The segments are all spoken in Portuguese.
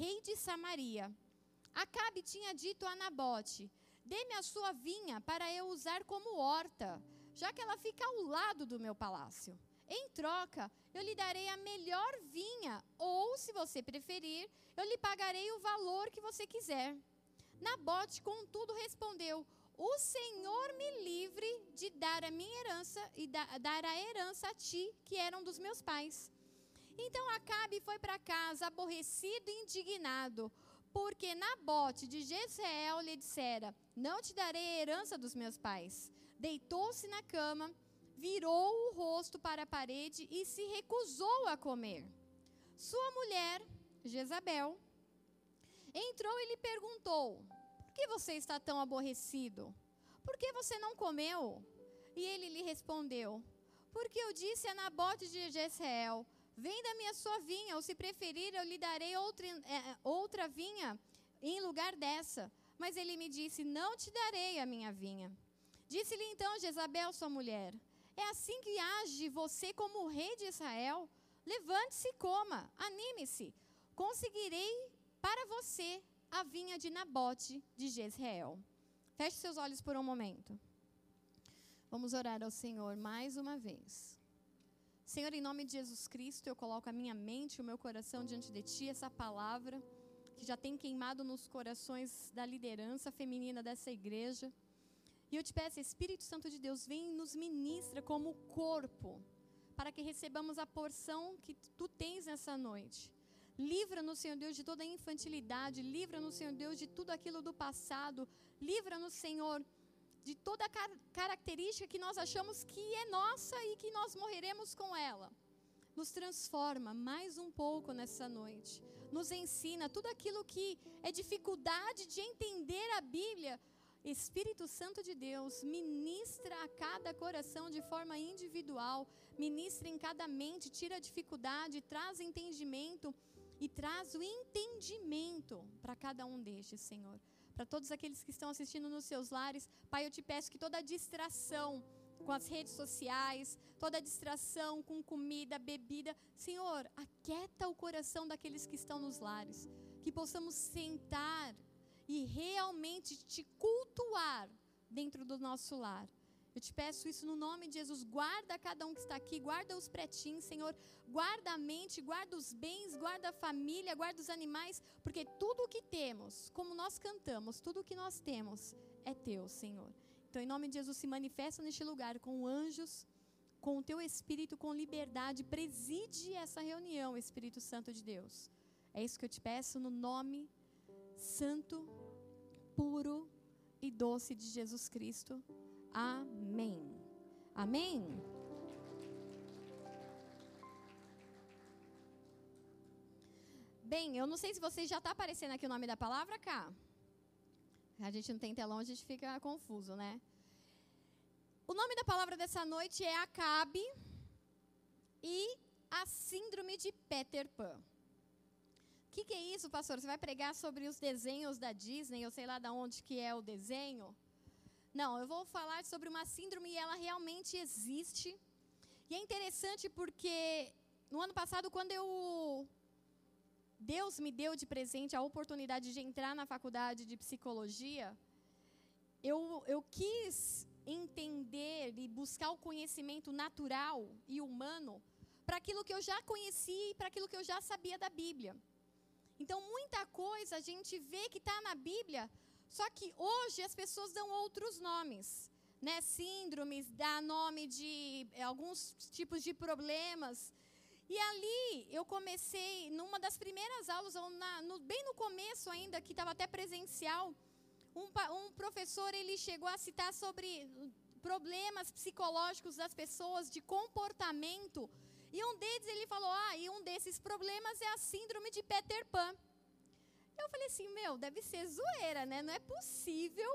rei de Samaria. Acabe tinha dito a Nabote: Dê-me a sua vinha para eu usar como horta, já que ela fica ao lado do meu palácio. Em troca, eu lhe darei a melhor vinha, ou, se você preferir, eu lhe pagarei o valor que você quiser. Nabote, contudo, respondeu: O Senhor me livre de dar a minha herança e da, dar a herança a ti, que eram dos meus pais. Então Acabe foi para casa, aborrecido e indignado, porque Nabote de Jezreel lhe dissera: Não te darei a herança dos meus pais. Deitou-se na cama virou o rosto para a parede e se recusou a comer. Sua mulher, Jezabel, entrou e lhe perguntou: Por que você está tão aborrecido? Por que você não comeu? E ele lhe respondeu: Porque eu disse a Nabote de Jezreel: Venda-me a sua vinha, ou se preferir, eu lhe darei outra, é, outra vinha em lugar dessa. Mas ele me disse: Não te darei a minha vinha. Disse-lhe então Jezabel, sua mulher: é assim que age você como rei de Israel. Levante-se e coma, anime-se. Conseguirei para você a vinha de Nabote de Jezreel. Feche seus olhos por um momento. Vamos orar ao Senhor mais uma vez. Senhor, em nome de Jesus Cristo, eu coloco a minha mente o meu coração diante de Ti, essa palavra que já tem queimado nos corações da liderança feminina dessa igreja. E eu te peço, Espírito Santo de Deus, vem e nos ministra como corpo, para que recebamos a porção que tu tens nessa noite. Livra-nos, Senhor Deus, de toda a infantilidade, livra-nos, Senhor Deus, de tudo aquilo do passado, livra-nos, Senhor, de toda a car característica que nós achamos que é nossa e que nós morreremos com ela. Nos transforma mais um pouco nessa noite. Nos ensina tudo aquilo que é dificuldade de entender a Bíblia Espírito Santo de Deus, ministra a cada coração de forma individual, ministra em cada mente, tira a dificuldade, traz entendimento e traz o entendimento para cada um destes, Senhor. Para todos aqueles que estão assistindo nos seus lares, Pai, eu te peço que toda distração com as redes sociais, toda distração com comida, bebida, Senhor, aquieta o coração daqueles que estão nos lares, que possamos sentar e realmente te cultuar dentro do nosso lar. Eu te peço isso no nome de Jesus. Guarda cada um que está aqui, guarda os pretinhos, Senhor. Guarda a mente, guarda os bens, guarda a família, guarda os animais, porque tudo o que temos, como nós cantamos, tudo o que nós temos é teu, Senhor. Então, em nome de Jesus, se manifesta neste lugar com anjos, com o teu espírito, com liberdade. Preside essa reunião, Espírito Santo de Deus. É isso que eu te peço no nome santo, puro e doce de Jesus Cristo. Amém. Amém. Bem, eu não sei se vocês já está aparecendo aqui o nome da palavra cá. A gente não tem telão, a gente fica confuso, né? O nome da palavra dessa noite é Acabe e a síndrome de Peter Pan. O que, que, é isso, pastor? Você vai pregar sobre os desenhos da Disney, eu sei lá de onde que é o desenho? Não, eu vou falar sobre uma síndrome e ela realmente existe. E é interessante porque no ano passado, quando eu Deus me deu de presente a oportunidade de entrar na faculdade de psicologia, eu, eu quis entender e buscar o conhecimento natural e humano para aquilo que eu já conhecia e para aquilo que eu já sabia da Bíblia. Então, muita coisa a gente vê que está na Bíblia, só que hoje as pessoas dão outros nomes. Né? Síndromes, dá nome de eh, alguns tipos de problemas. E ali eu comecei, numa das primeiras aulas, na, no, bem no começo ainda, que estava até presencial, um, um professor ele chegou a citar sobre problemas psicológicos das pessoas, de comportamento e um deles ele falou: Ah, e um desses problemas é a síndrome de Peter Pan. Eu falei assim: Meu, deve ser zoeira, né? Não é possível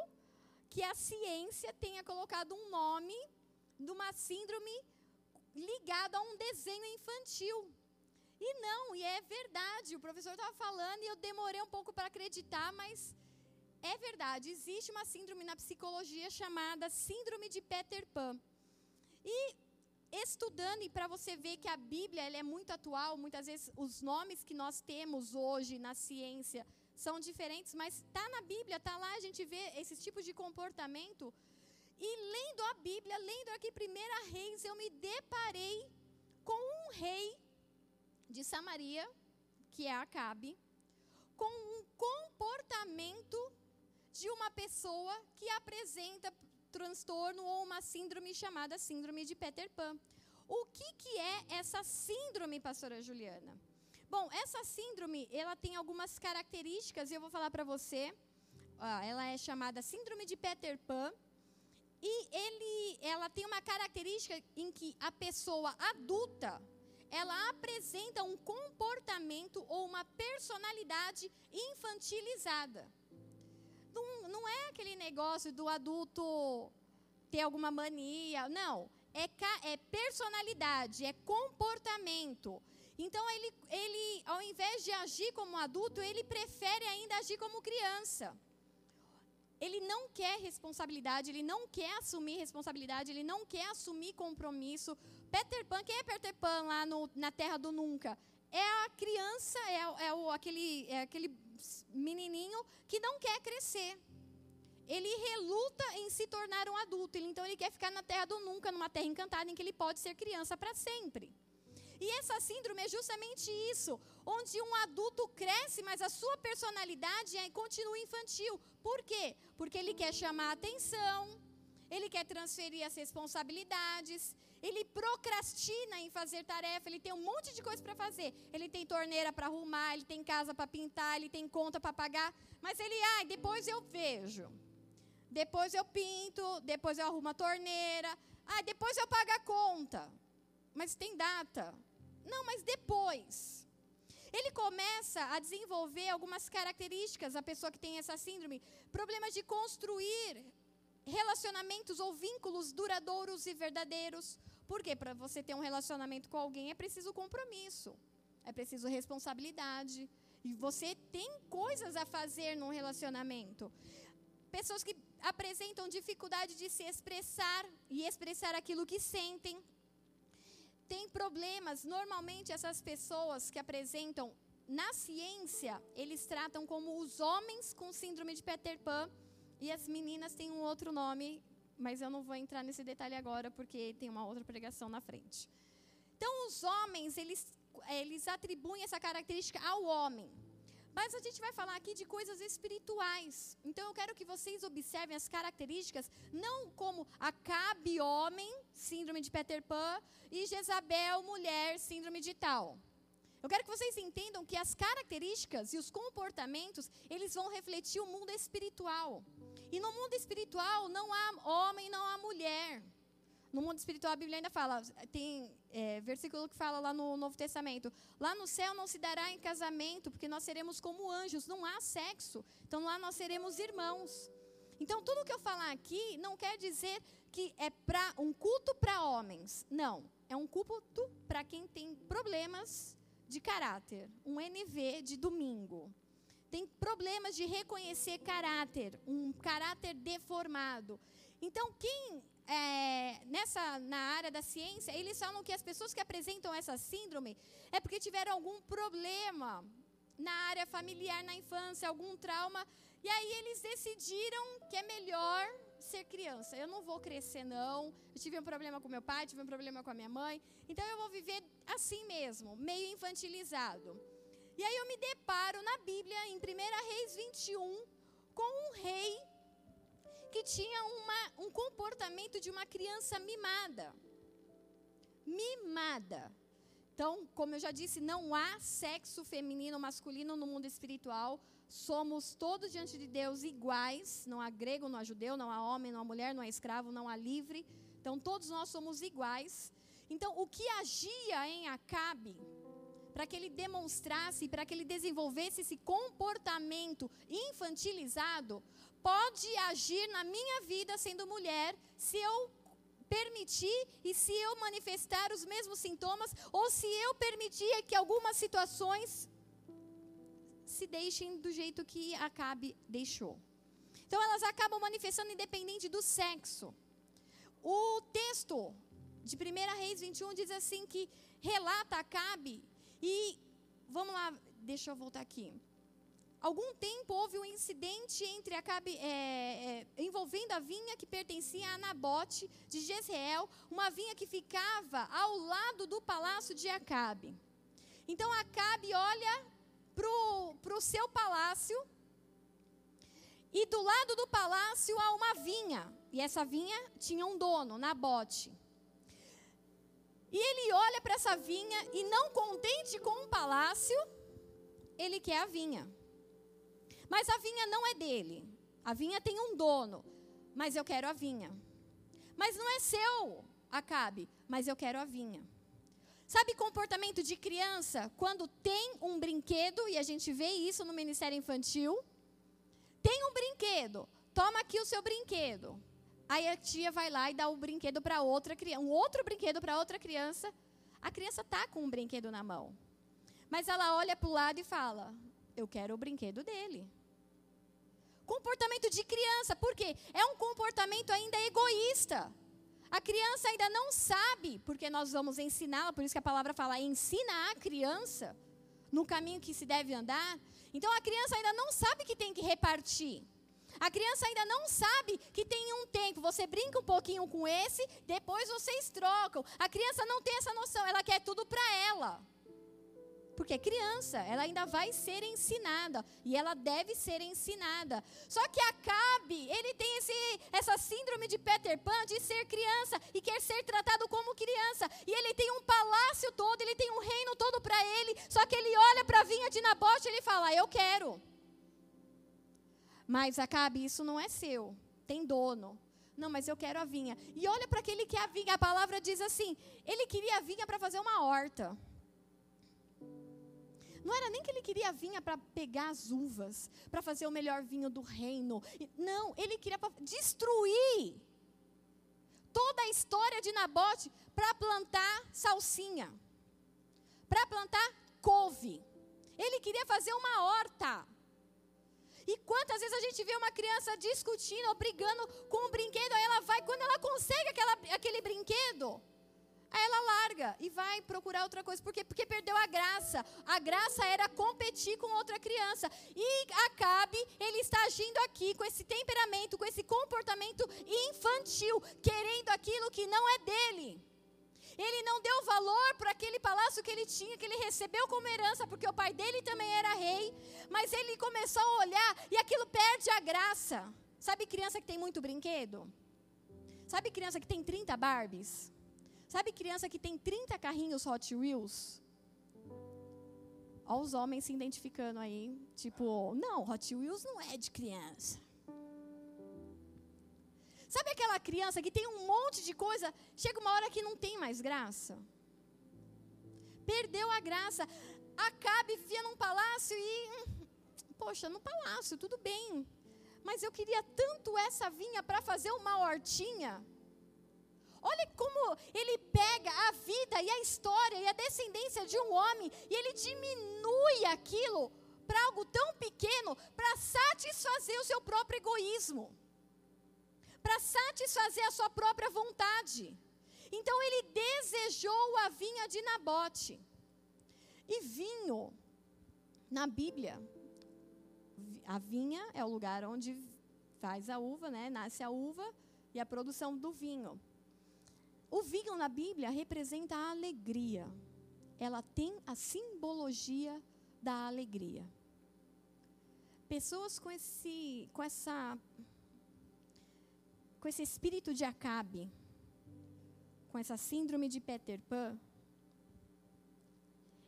que a ciência tenha colocado um nome de uma síndrome ligada a um desenho infantil. E não, e é verdade. O professor estava falando e eu demorei um pouco para acreditar, mas é verdade. Existe uma síndrome na psicologia chamada Síndrome de Peter Pan. E estudando e para você ver que a Bíblia ela é muito atual, muitas vezes os nomes que nós temos hoje na ciência são diferentes, mas está na Bíblia, está lá, a gente vê esses tipos de comportamento. E lendo a Bíblia, lendo aqui Primeira Reis, eu me deparei com um rei de Samaria, que é Acabe, com um comportamento de uma pessoa que apresenta transtorno ou uma síndrome chamada síndrome de Peter Pan. O que, que é essa síndrome, pastora Juliana? Bom, essa síndrome, ela tem algumas características, e eu vou falar para você. ela é chamada síndrome de Peter Pan. E ele, ela tem uma característica em que a pessoa adulta, ela apresenta um comportamento ou uma personalidade infantilizada não, não é aquele negócio do adulto ter alguma mania. Não. É, é personalidade, é comportamento. Então, ele, ele, ao invés de agir como adulto, ele prefere ainda agir como criança. Ele não quer responsabilidade, ele não quer assumir responsabilidade, ele não quer assumir compromisso. Peter Pan, quem é Peter Pan lá no, na Terra do Nunca? É a criança, é, é, o, aquele, é aquele menininho que não quer crescer. Ele reluta em se tornar um adulto. Então ele quer ficar na terra do nunca, numa terra encantada em que ele pode ser criança para sempre. E essa síndrome é justamente isso, onde um adulto cresce, mas a sua personalidade é, continua infantil. Por quê? Porque ele quer chamar atenção, ele quer transferir as responsabilidades, ele procrastina em fazer tarefa, ele tem um monte de coisa para fazer. Ele tem torneira para arrumar, ele tem casa para pintar, ele tem conta para pagar, mas ele, ai, ah, depois eu vejo. Depois eu pinto, depois eu arrumo a torneira. Ah, depois eu pago a conta. Mas tem data. Não, mas depois. Ele começa a desenvolver algumas características, a pessoa que tem essa síndrome, problemas de construir relacionamentos ou vínculos duradouros e verdadeiros. Porque para você ter um relacionamento com alguém é preciso compromisso, é preciso responsabilidade. E você tem coisas a fazer num relacionamento. Pessoas que apresentam dificuldade de se expressar e expressar aquilo que sentem. Tem problemas, normalmente essas pessoas que apresentam na ciência, eles tratam como os homens com síndrome de Peter Pan e as meninas têm um outro nome mas eu não vou entrar nesse detalhe agora porque tem uma outra pregação na frente. Então, os homens, eles, eles atribuem essa característica ao homem. Mas a gente vai falar aqui de coisas espirituais. Então eu quero que vocês observem as características, não como Acabe, homem, síndrome de Peter Pan, e Jezabel, mulher, síndrome de tal. Eu quero que vocês entendam que as características e os comportamentos, eles vão refletir o mundo espiritual. E no mundo espiritual não há homem, não há mulher. No mundo espiritual a Bíblia ainda fala, tem é, versículo que fala lá no Novo Testamento, lá no céu não se dará em casamento, porque nós seremos como anjos, não há sexo. Então lá nós seremos irmãos. Então tudo que eu falar aqui não quer dizer que é para um culto para homens. Não, é um culto para quem tem problemas de caráter, um NV de domingo tem problemas de reconhecer caráter, um caráter deformado. Então, quem é, nessa na área da ciência, eles falam que as pessoas que apresentam essa síndrome é porque tiveram algum problema na área familiar na infância, algum trauma, e aí eles decidiram que é melhor ser criança. Eu não vou crescer não. Eu tive um problema com meu pai, tive um problema com a minha mãe, então eu vou viver assim mesmo, meio infantilizado. E aí eu me deparo na Bíblia, em 1 Reis 21, com um rei que tinha uma, um comportamento de uma criança mimada. Mimada. Então, como eu já disse, não há sexo feminino ou masculino no mundo espiritual. Somos todos diante de Deus iguais. Não há grego, não há judeu, não há homem, não há mulher, não há escravo, não há livre. Então, todos nós somos iguais. Então, o que agia em Acabe para que ele demonstrasse, para que ele desenvolvesse esse comportamento infantilizado, pode agir na minha vida sendo mulher, se eu permitir e se eu manifestar os mesmos sintomas, ou se eu permitir que algumas situações se deixem do jeito que Acabe deixou. Então elas acabam manifestando independente do sexo. O texto de 1 Reis 21 diz assim que relata Acabe e vamos lá, deixa eu voltar aqui. Algum tempo houve um incidente entre Acabe, é, é, envolvendo a vinha que pertencia a Nabote de Jezreel, uma vinha que ficava ao lado do palácio de Acabe. Então Acabe olha para o seu palácio e do lado do palácio há uma vinha. E essa vinha tinha um dono, Nabote. E ele olha para essa vinha e, não contente com o palácio, ele quer a vinha. Mas a vinha não é dele. A vinha tem um dono. Mas eu quero a vinha. Mas não é seu, Acabe. Mas eu quero a vinha. Sabe comportamento de criança? Quando tem um brinquedo, e a gente vê isso no Ministério Infantil. Tem um brinquedo. Toma aqui o seu brinquedo. Aí a tia vai lá e dá o brinquedo para outra criança, um outro brinquedo para outra criança. A criança tá com um brinquedo na mão. Mas ela olha para o lado e fala: Eu quero o brinquedo dele. Comportamento de criança, por quê? É um comportamento ainda egoísta. A criança ainda não sabe, porque nós vamos ensiná-la, por isso que a palavra fala: ensina a criança no caminho que se deve andar. Então a criança ainda não sabe que tem que repartir. A criança ainda não sabe que tem um tempo. Você brinca um pouquinho com esse, depois vocês trocam. A criança não tem essa noção, ela quer tudo para ela. Porque é criança, ela ainda vai ser ensinada. E ela deve ser ensinada. Só que Acabe, ele tem esse, essa síndrome de Peter Pan de ser criança e quer ser tratado como criança. E ele tem um palácio todo, ele tem um reino todo para ele. Só que ele olha para a vinha de Nabote e ele fala: Eu quero. Mas Acabe, isso não é seu, tem dono. Não, mas eu quero a vinha. E olha para aquele que a vinha, a palavra diz assim: ele queria a vinha para fazer uma horta. Não era nem que ele queria a vinha para pegar as uvas, para fazer o melhor vinho do reino. Não, ele queria destruir toda a história de Nabote para plantar salsinha, para plantar couve. Ele queria fazer uma horta. E quantas vezes a gente vê uma criança discutindo ou brigando com um brinquedo, aí ela vai, quando ela consegue aquela, aquele brinquedo, aí ela larga e vai procurar outra coisa. Por quê? Porque perdeu a graça. A graça era competir com outra criança. E Acabe, ele está agindo aqui com esse temperamento, com esse comportamento infantil, querendo aquilo que não é dele. Ele não deu valor para aquele palácio que ele tinha, que ele recebeu como herança, porque o pai dele também era rei. Mas ele começou a olhar e aquilo perde a graça. Sabe criança que tem muito brinquedo? Sabe criança que tem 30 Barbies? Sabe criança que tem 30 carrinhos Hot Wheels? Olha os homens se identificando aí. Tipo, não, Hot Wheels não é de criança. Sabe aquela criança que tem um monte de coisa, chega uma hora que não tem mais graça? Perdeu a graça. Acabe vivia num palácio e. Hum, poxa, no palácio, tudo bem. Mas eu queria tanto essa vinha para fazer uma hortinha. Olha como ele pega a vida e a história e a descendência de um homem e ele diminui aquilo para algo tão pequeno para satisfazer o seu próprio egoísmo para satisfazer a sua própria vontade. Então ele desejou a vinha de Nabote. E vinho, na Bíblia, a vinha é o lugar onde faz a uva, né? Nasce a uva e a produção do vinho. O vinho na Bíblia representa a alegria. Ela tem a simbologia da alegria. Pessoas com esse com essa com esse espírito de Acabe, com essa síndrome de Peter Pan,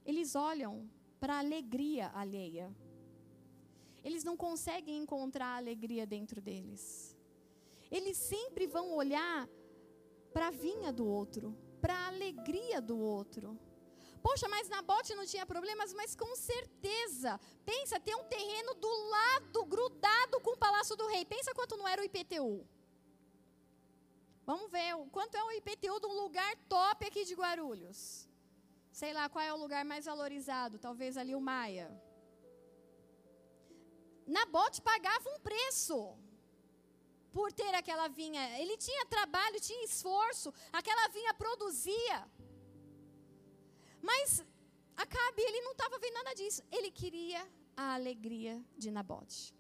eles olham para a alegria alheia. Eles não conseguem encontrar a alegria dentro deles. Eles sempre vão olhar para a vinha do outro, para a alegria do outro. Poxa, mas Nabote não tinha problemas, mas com certeza. Pensa, ter um terreno do lado, grudado com o palácio do rei. Pensa quanto não era o IPTU. Vamos ver quanto é o IPTU de um lugar top aqui de Guarulhos. Sei lá qual é o lugar mais valorizado, talvez ali o Maia. Nabote pagava um preço. por ter aquela vinha. Ele tinha trabalho, tinha esforço, aquela vinha produzia. Mas Acabe, ele não estava vendo nada disso. Ele queria a alegria de Nabote.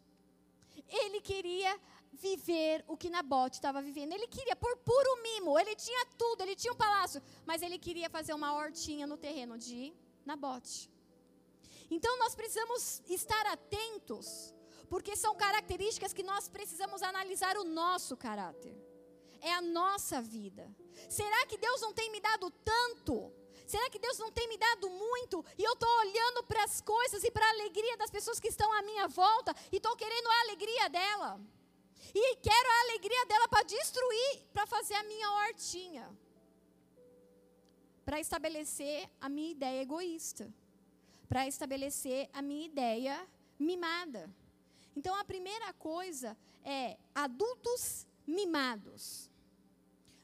Ele queria viver o que Nabote estava vivendo. Ele queria, por puro mimo, ele tinha tudo, ele tinha um palácio, mas ele queria fazer uma hortinha no terreno de Nabote. Então nós precisamos estar atentos porque são características que nós precisamos analisar o nosso caráter. É a nossa vida. Será que Deus não tem me dado tanto? Será que Deus não tem me dado muito? E eu estou olhando para as coisas e para a alegria das pessoas que estão à minha volta e estou querendo a alegria dela. E quero a alegria dela para destruir, para fazer a minha hortinha. Para estabelecer a minha ideia egoísta. Para estabelecer a minha ideia mimada. Então a primeira coisa é adultos mimados.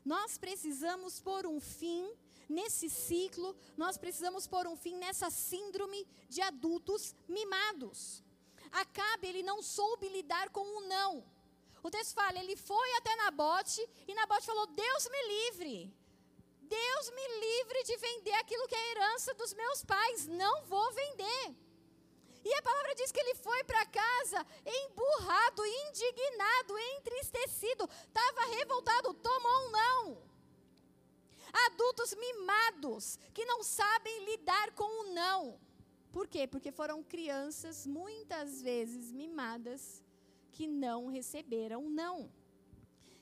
Nós precisamos pôr um fim nesse ciclo, nós precisamos pôr um fim nessa síndrome de adultos mimados. Acabe, ele não soube lidar com o não. O texto fala, ele foi até Nabote e Nabote falou: Deus me livre. Deus me livre de vender aquilo que é herança dos meus pais. Não vou vender. E a palavra diz que ele foi para casa emburrado, indignado, entristecido, estava revoltado, tomou um não. Adultos mimados que não sabem lidar com o não. Por quê? Porque foram crianças muitas vezes mimadas que não receberam não.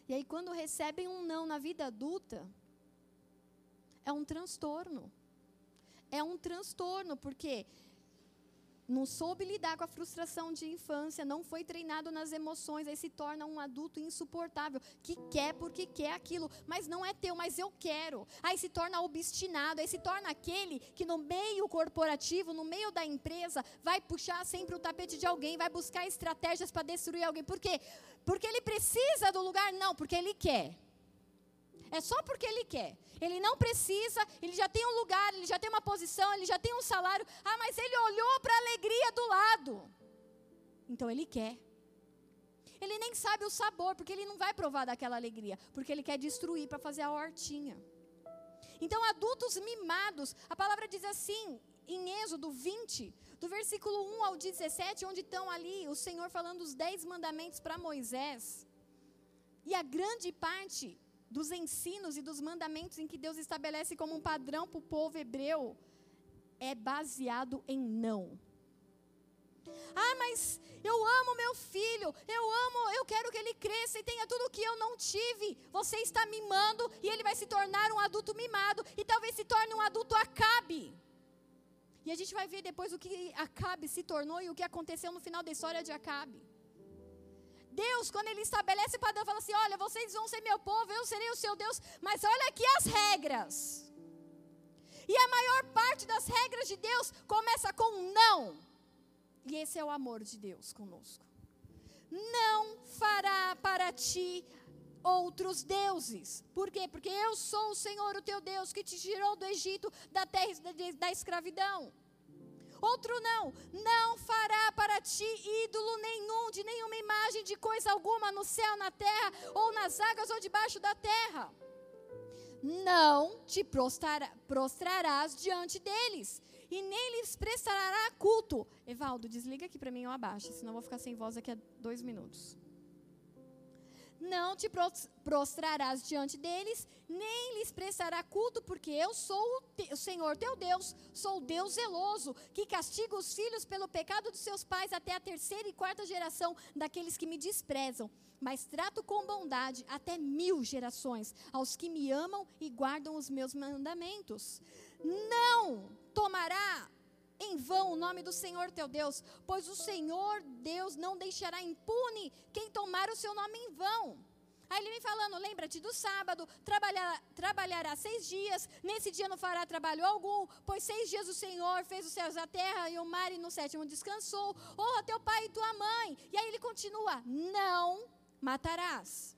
E aí, quando recebem um não na vida adulta, é um transtorno. É um transtorno, porque não soube lidar com a frustração de infância, não foi treinado nas emoções, aí se torna um adulto insuportável, que quer porque quer aquilo, mas não é teu, mas eu quero. Aí se torna obstinado, aí se torna aquele que no meio corporativo, no meio da empresa, vai puxar sempre o tapete de alguém, vai buscar estratégias para destruir alguém. Por quê? Porque ele precisa do lugar? Não, porque ele quer. É só porque ele quer. Ele não precisa, ele já tem um lugar, ele já tem uma posição, ele já tem um salário. Ah, mas ele olhou para a alegria do lado. Então ele quer. Ele nem sabe o sabor, porque ele não vai provar daquela alegria, porque ele quer destruir para fazer a hortinha. Então, adultos mimados, a palavra diz assim, em Êxodo 20, do versículo 1 ao 17, onde estão ali o Senhor falando os dez mandamentos para Moisés. E a grande parte dos ensinos e dos mandamentos em que Deus estabelece como um padrão para o povo hebreu é baseado em não. Ah, mas eu amo meu filho, eu amo, eu quero que ele cresça e tenha tudo o que eu não tive. Você está mimando e ele vai se tornar um adulto mimado e talvez se torne um adulto acabe. E a gente vai ver depois o que Acabe se tornou e o que aconteceu no final da história de Acabe. Deus, quando Ele estabelece padrão, fala assim: olha, vocês vão ser meu povo, eu serei o seu Deus, mas olha aqui as regras. E a maior parte das regras de Deus começa com não. E esse é o amor de Deus conosco. Não fará para ti outros deuses. Por quê? Porque eu sou o Senhor, o teu Deus, que te tirou do Egito, da terra da escravidão. Outro não, não fará para ti ídolo nenhum, de nenhuma imagem de coisa alguma no céu, na terra, ou nas águas, ou debaixo da terra. Não te prostrarás diante deles, e nem lhes prestará culto. Evaldo, desliga aqui para mim ou abaixa, senão eu vou ficar sem voz daqui a dois minutos não te prostrarás diante deles, nem lhes prestará culto, porque eu sou o, Senhor teu Deus, sou o Deus zeloso, que castiga os filhos pelo pecado dos seus pais até a terceira e quarta geração daqueles que me desprezam. Mas trato com bondade até mil gerações aos que me amam e guardam os meus mandamentos. Não tomará em vão o nome do Senhor teu Deus, pois o Senhor Deus não deixará impune quem tomar o seu nome em vão. Aí ele vem falando: lembra-te do sábado, trabalhar, trabalhará seis dias, nesse dia não fará trabalho algum, pois seis dias o Senhor fez os céus, a terra e o mar, e no sétimo descansou. Honra teu pai e tua mãe. E aí ele continua: não matarás,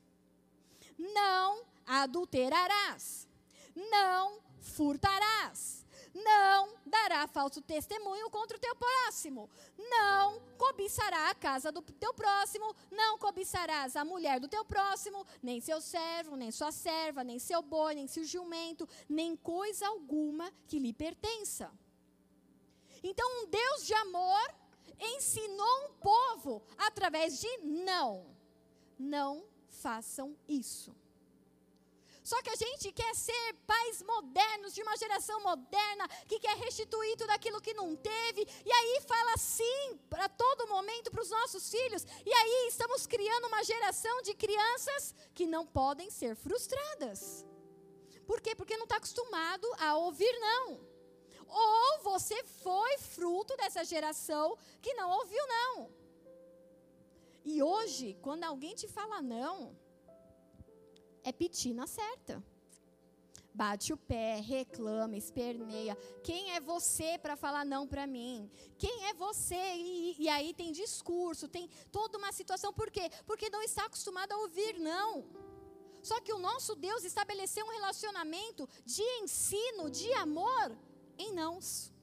não adulterarás, não furtarás Não dará falso testemunho contra o teu próximo. Não cobiçará a casa do teu próximo. Não cobiçarás a mulher do teu próximo, nem seu servo, nem sua serva, nem seu boi, nem seu jumento, nem coisa alguma que lhe pertença. Então, um Deus de amor ensinou um povo através de não. Não façam isso. Só que a gente quer ser pais modernos, de uma geração moderna, que quer restituir tudo aquilo que não teve, e aí fala sim para todo momento para os nossos filhos, e aí estamos criando uma geração de crianças que não podem ser frustradas. Por quê? Porque não está acostumado a ouvir não. Ou você foi fruto dessa geração que não ouviu não. E hoje, quando alguém te fala não, é pedir na certa. Bate o pé, reclama, esperneia. Quem é você para falar não para mim? Quem é você? E, e, aí tem discurso, tem toda uma situação. Por quê? Porque não está acostumado a ouvir não. Só que o nosso Deus estabeleceu um relacionamento de ensino, de amor, em nãos.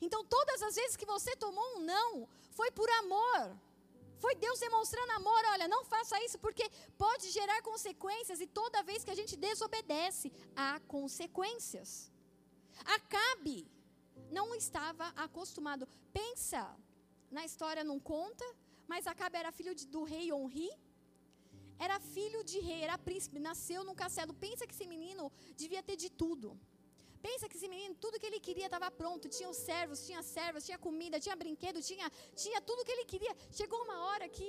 Então, todas as vezes que você tomou um não, foi por amor. Foi Deus demonstrando amor. Olha, não faça isso porque pode gerar consequências e toda vez que a gente desobedece, há consequências. Acabe não estava acostumado. Pensa, na história não conta, mas Acabe era filho de, do rei Onri. Era filho de rei, era príncipe, nasceu num castelo. Pensa que esse menino devia ter de tudo. Pensa que esse menino, tudo que ele queria estava pronto. Tinha os servos, tinha servas, tinha comida, tinha brinquedo, tinha, tinha tudo que ele queria. Chegou uma hora que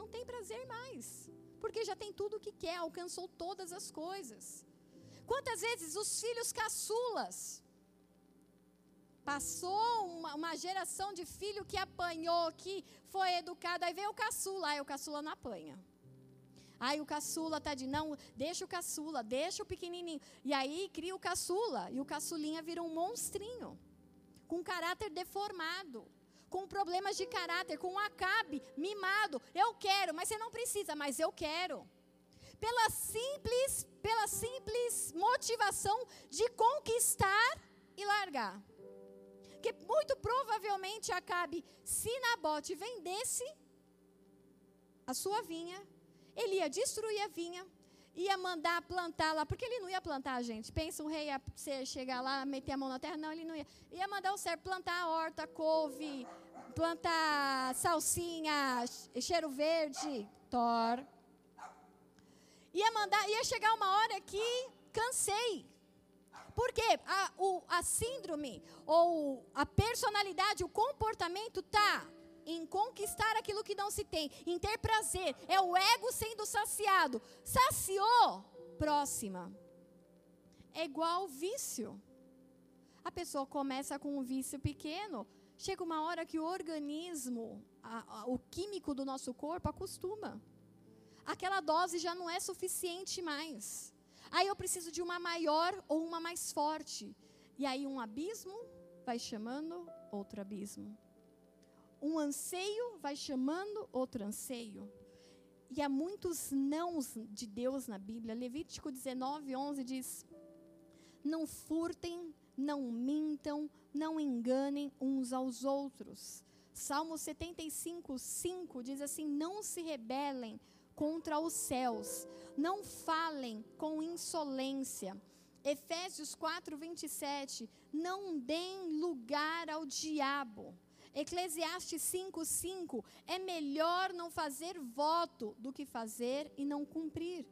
não tem prazer mais. Porque já tem tudo o que quer, alcançou todas as coisas. Quantas vezes os filhos caçulas passou uma, uma, geração de filho que apanhou, que foi educado, aí veio o caçula, aí o caçula não apanha. Ai, o caçula tá de não, deixa o caçula, deixa o pequenininho. E aí cria o caçula, e o caçulinha vira um monstrinho, com caráter deformado, com problemas de caráter, com um acabe, mimado. Eu quero, mas você não precisa, mas eu quero. Pela simples, pela simples motivação de conquistar e largar. Que muito provavelmente Acabe, se Nabote vendesse a sua vinha, ele ia destruir a vinha, ia mandar plantar lá, porque ele não ia plantar, gente. Pensa um rei ia chegar lá, meter a mão na terra, não, ele não ia. Ia mandar o servo plantar a horta, couve, plantar salsinha, cheiro verde, tor. Ia mandar, ia chegar uma hora que cansei. Porque a, o, a síndrome ou a personalidade, o comportamento tá em conquistar aquilo que não se tem, em ter prazer. É o ego sendo saciado. Saciou, próxima. É igual vício. A pessoa começa com um vício pequeno, chega uma hora que o organismo, a, a, o químico do nosso corpo acostuma. Aquela dose já não é suficiente mais. Aí eu preciso de uma maior ou uma mais forte. E aí um abismo vai chamando outro abismo um anseio vai chamando outro anseio. E há muitos nãos de Deus na Bíblia. Levítico 19, 11 diz: Não furtem, não mintam, não enganem uns aos outros. Salmo 75, 5 diz assim: Não se rebelem contra os céus, não falem com insolência. Efésios 4, 27, não deem lugar ao diabo. Eclesiastes 5:5 é melhor não fazer voto do que fazer e não cumprir.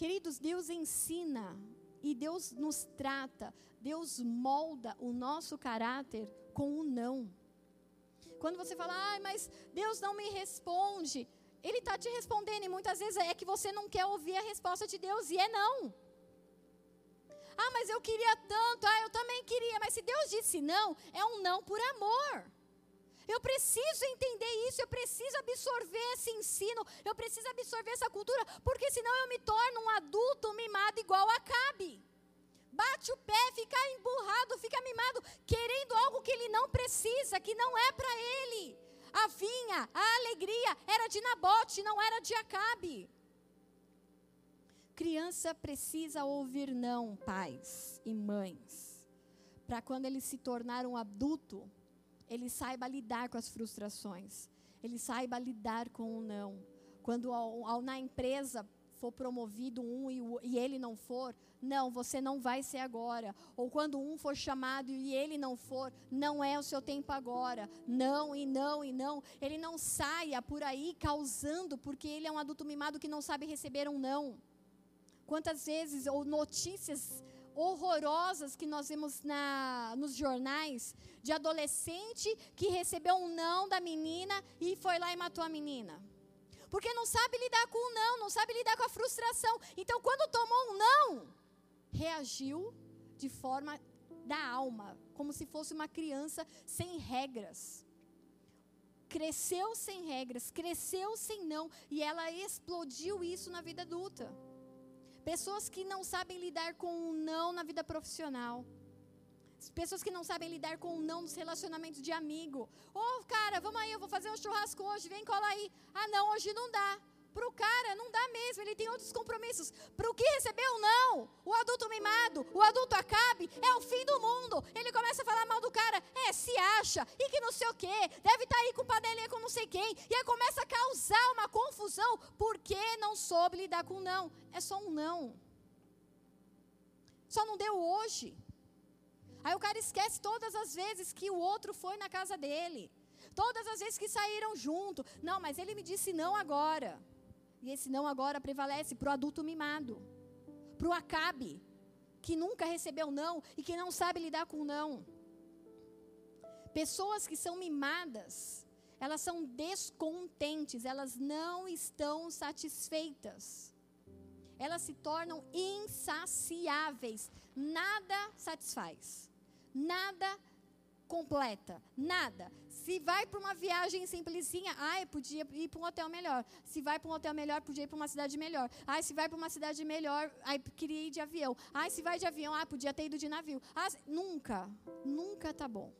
Queridos, Deus ensina e Deus nos trata, Deus molda o nosso caráter com o não. Quando você fala, ah, mas Deus não me responde, Ele está te respondendo e muitas vezes é que você não quer ouvir a resposta de Deus e é não. Ah, mas eu queria tanto. Ah, eu também queria. Mas se Deus disse não, é um não por amor. Eu preciso entender isso, eu preciso absorver esse ensino, eu preciso absorver essa cultura, porque senão eu me torno um adulto mimado igual a Cabe. Bate o pé, fica emburrado, fica mimado, querendo algo que ele não precisa, que não é para ele. A vinha, a alegria era de Nabote, não era de Acabe. Criança precisa ouvir não, pais e mães, para quando ele se tornar um adulto, ele saiba lidar com as frustrações, ele saiba lidar com o não. Quando ao, ao, na empresa for promovido um e, e, ele não for, não, você não vai ser agora. Ou quando um for chamado e ele não for, não é o seu tempo agora. Não e não e não. Ele não saia por aí causando, porque ele é um adulto mimado que não sabe receber um não. Quantas vezes, ou notícias horrorosas que nós vemos na, nos jornais, de adolescente que recebeu um não da menina e foi lá e matou a menina. Porque não sabe lidar com o não, não sabe lidar com a frustração. Então, quando tomou um não, reagiu de forma da alma, como se fosse uma criança sem regras. Cresceu sem regras, cresceu sem não, e ela explodiu isso na vida adulta. Pessoas que não sabem lidar com o não na vida profissional. Pessoas que não sabem lidar com o não nos relacionamentos de amigo. Ô, oh, cara, vamos aí, eu vou fazer um churrasco hoje, vem cola aí. Ah, não, hoje não dá. Para o cara, não dá mesmo, ele tem outros compromissos. Para o que recebeu, não. O adulto mimado, o adulto acabe, é o fim do mundo. Ele começa a falar mal do cara, é, se acha, e que não sei o quê, deve estar tá aí com panelinha com não sei quem. E aí começa a causar uma confusão, porque não soube lidar com não. É só um não. Só não deu hoje. Aí o cara esquece todas as vezes que o outro foi na casa dele. Todas as vezes que saíram junto. Não, mas ele me disse não agora. E esse não agora prevalece para o adulto mimado, para o acabe, que nunca recebeu não e que não sabe lidar com não. Pessoas que são mimadas, elas são descontentes, elas não estão satisfeitas. Elas se tornam insaciáveis. Nada satisfaz. Nada completa. Nada. Se vai para uma viagem simplesinha, ai, podia ir para um hotel melhor. Se vai para um hotel melhor, podia ir para uma cidade melhor. Ai, se vai para uma cidade melhor, ai, queria ir de avião. Ai, se vai de avião, ah, podia ter ido de navio. Ah, nunca, nunca tá bom.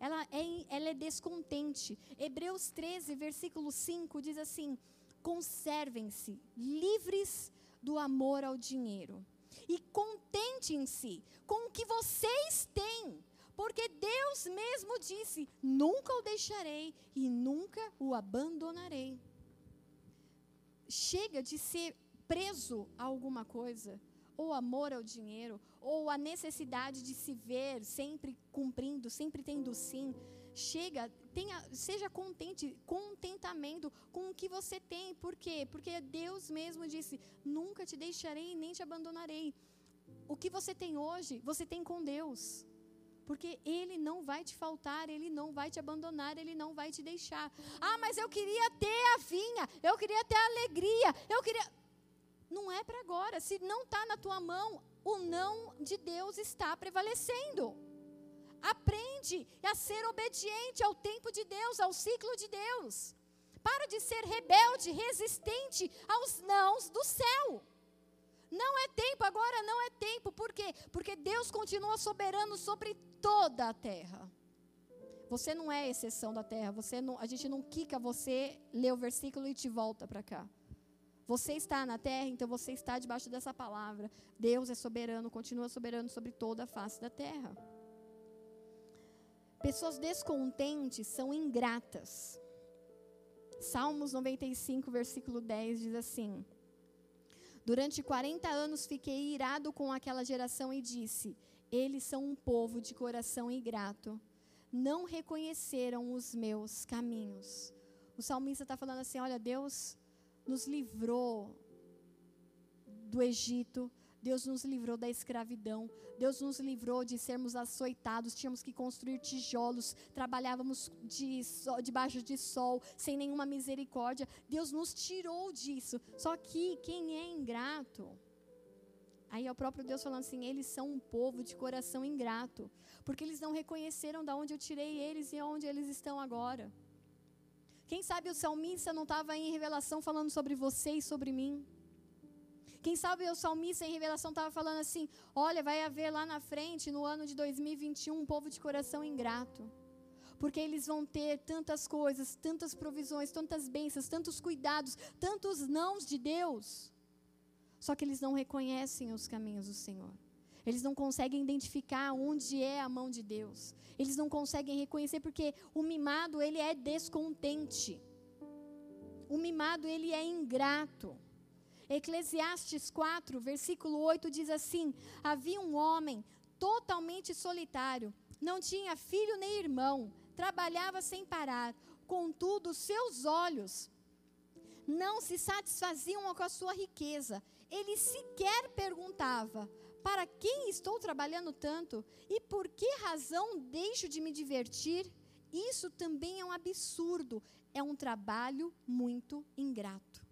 Ela é, ela é descontente. Hebreus 13, versículo 5 diz assim: Conservem-se livres do amor ao dinheiro e contentem-se com o que vocês têm porque Deus mesmo disse: Nunca o deixarei e nunca o abandonarei. Chega de ser preso a alguma coisa, ou amor ao dinheiro, ou a necessidade de se ver sempre cumprindo, sempre tendo sim. Chega, tenha, seja contente, contentamento com o que você tem. Por quê? Porque Deus mesmo disse: Nunca te deixarei nem te abandonarei. O que você tem hoje, você tem com Deus. Porque Ele não vai te faltar, Ele não vai te abandonar, Ele não vai te deixar. Ah, mas eu queria ter a vinha, eu queria ter a alegria, eu queria. Não é para agora. Se não está na tua mão, o não de Deus está prevalecendo. Aprende a ser obediente ao tempo de Deus, ao ciclo de Deus. Para de ser rebelde, resistente aos nãos do céu. Não é tempo, agora não é tempo. Por quê? Porque Deus continua soberano sobre toda a terra. Você não é exceção da terra. Você não, a gente não quica você, lê o versículo e te volta para cá. Você está na terra, então você está debaixo dessa palavra. Deus é soberano, continua soberano sobre toda a face da terra. Pessoas descontentes são ingratas. Salmos 95, versículo 10 diz assim: Durante 40 anos fiquei irado com aquela geração e disse: Eles são um povo de coração ingrato. Não reconheceram os meus caminhos. O salmista está falando assim: Olha, Deus nos livrou do Egito, Deus nos livrou da escravidão. Deus nos livrou de sermos açoitados. Tínhamos que construir tijolos. Trabalhávamos de debaixo de sol, sem nenhuma misericórdia. Deus nos tirou disso. Só que quem é ingrato, Aí é o próprio Deus falando assim: eles são um povo de coração ingrato, porque eles não reconheceram de onde eu tirei eles e onde eles estão agora. Quem sabe o salmista não estava em revelação falando sobre você e sobre mim? Quem sabe o salmista em revelação estava falando assim: olha, vai haver lá na frente, no ano de 2021, um povo de coração ingrato. Porque eles vão ter tantas coisas, tantas provisões, tantas bênçãos, tantos cuidados, tantos nãos de Deus. Só que eles não reconhecem os caminhos do Senhor. Eles não conseguem identificar onde é a mão de Deus. Eles não conseguem reconhecer porque o mimado, ele é descontente. O mimado, ele é ingrato. Eclesiastes 4, versículo 8 diz assim: Havia um homem totalmente solitário, não tinha filho nem irmão, trabalhava sem parar, contudo, seus olhos não se satisfaziam com a sua riqueza. Ele sequer perguntava: Para quem estou trabalhando tanto? E por que razão deixo de me divertir? Isso também é um absurdo. É um trabalho muito ingrato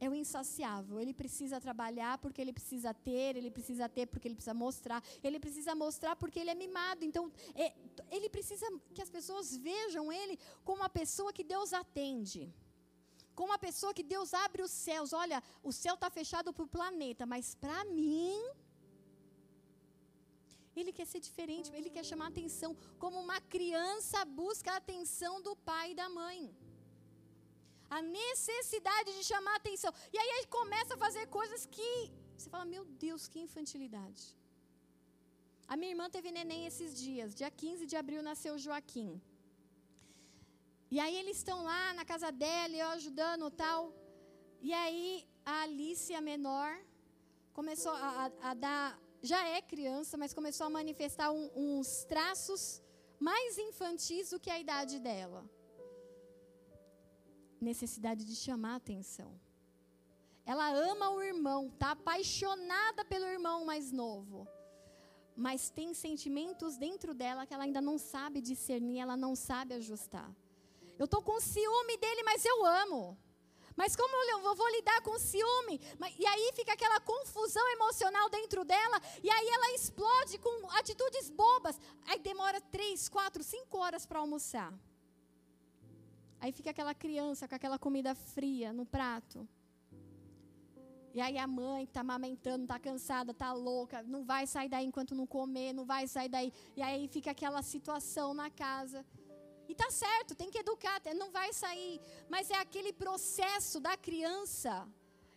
é o insaciável. Ele precisa trabalhar porque ele precisa ter, ele precisa ter porque ele precisa mostrar, ele precisa mostrar porque ele é mimado. Então, é, ele precisa que as pessoas vejam ele como uma pessoa que Deus atende. Como uma pessoa que Deus abre os céus. Olha, o céu está fechado para o planeta, mas para mim. Ele quer ser diferente, ele quer chamar atenção. Como uma criança busca a atenção do pai e da mãe a necessidade de chamar atenção. E aí ele começa a fazer coisas que você fala, meu Deus, que infantilidade. A minha irmã teve neném esses dias, dia 15 de abril nasceu Joaquim. E aí eles estão lá na casa dela, eu ajudando tal. E aí a Alice, a menor, começou a, a, a dar, já é criança, mas começou a manifestar um, uns traços mais infantis do que a idade dela necessidade de chamar atenção. Ela ama o irmão, está apaixonada pelo irmão mais novo. Mas tem sentimentos dentro dela que ela ainda não sabe discernir, ela não sabe ajustar. Eu estou com ciúme dele, mas eu amo. Mas como eu vou lidar com ciúme? E aí fica aquela confusão emocional dentro dela, e aí ela explode com atitudes bobas. Aí demora três, quatro, cinco horas para almoçar. Aí fica aquela criança com aquela comida fria no prato. E aí a mãe está amamentando, está cansada, está louca, não vai sair daí enquanto não comer, não vai sair daí. E aí fica aquela situação na casa. E tá certo, tem que educar, não vai sair. Mas é aquele processo da criança.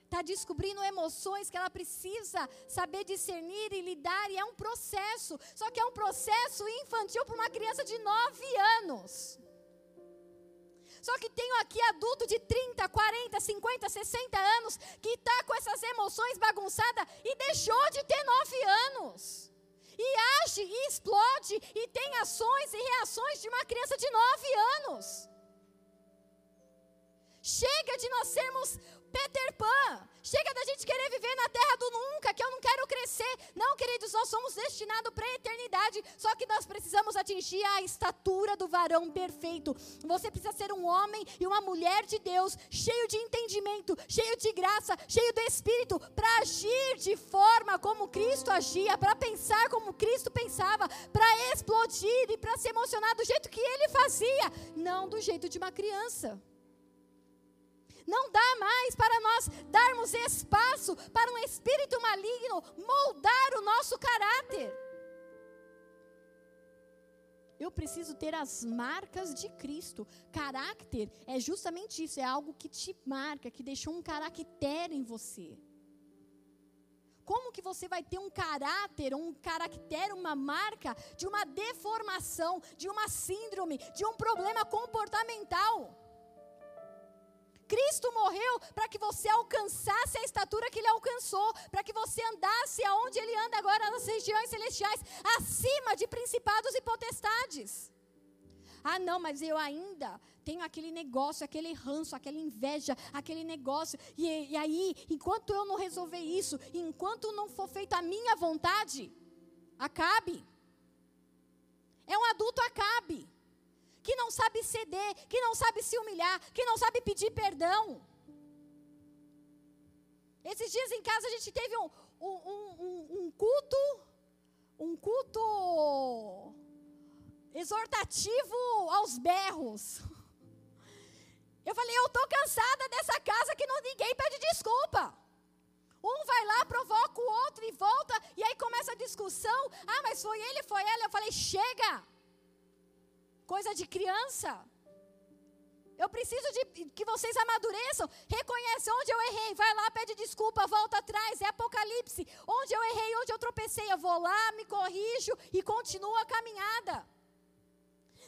Está descobrindo emoções que ela precisa saber discernir e lidar, e é um processo. Só que é um processo infantil para uma criança de 9 anos. Só que tenho aqui adulto de 30, 40, 50, 60 anos que está com essas emoções bagunçadas e deixou de ter 9 anos. E age e explode e tem ações e reações de uma criança de 9 anos. Chega de nós sermos Peter Pan. Chega da gente querer viver na terra do nunca, que eu não quero crescer. Não, queridos, nós somos destinados para a eternidade. Só que nós precisamos atingir a estatura do varão perfeito. Você precisa ser um homem e uma mulher de Deus, cheio de entendimento, cheio de graça, cheio do Espírito, para agir de forma como Cristo agia, para pensar como Cristo pensava, para explodir e para se emocionar do jeito que ele fazia, não do jeito de uma criança. Não dá mais para nós darmos espaço para um espírito maligno moldar o nosso caráter. Eu preciso ter as marcas de Cristo. Caráter é justamente isso, é algo que te marca, que deixou um caractere em você. Como que você vai ter um caráter, um caractere, uma marca de uma deformação, de uma síndrome, de um problema comportamental? Cristo morreu para que você alcançasse a estatura que ele alcançou, para que você andasse aonde ele anda agora nas regiões celestiais, acima de principados e potestades. Ah, não, mas eu ainda tenho aquele negócio, aquele ranço, aquela inveja, aquele negócio. E, e aí, enquanto eu não resolver isso, enquanto não for feita a minha vontade, acabe. É um adulto acabe que não sabe ceder, que não sabe se humilhar, que não sabe pedir perdão. Esses dias em casa a gente teve um, um, um, um culto, um culto exortativo aos berros. Eu falei, eu estou cansada dessa casa que não, ninguém pede desculpa. Um vai lá, provoca o outro e volta, e aí começa a discussão. Ah, mas foi ele, foi ela. Eu falei, chega coisa de criança. Eu preciso de que vocês amadureçam. Reconhece onde eu errei. Vai lá, pede desculpa, volta atrás. É Apocalipse. Onde eu errei, onde eu tropecei. Eu vou lá, me corrijo e continuo a caminhada.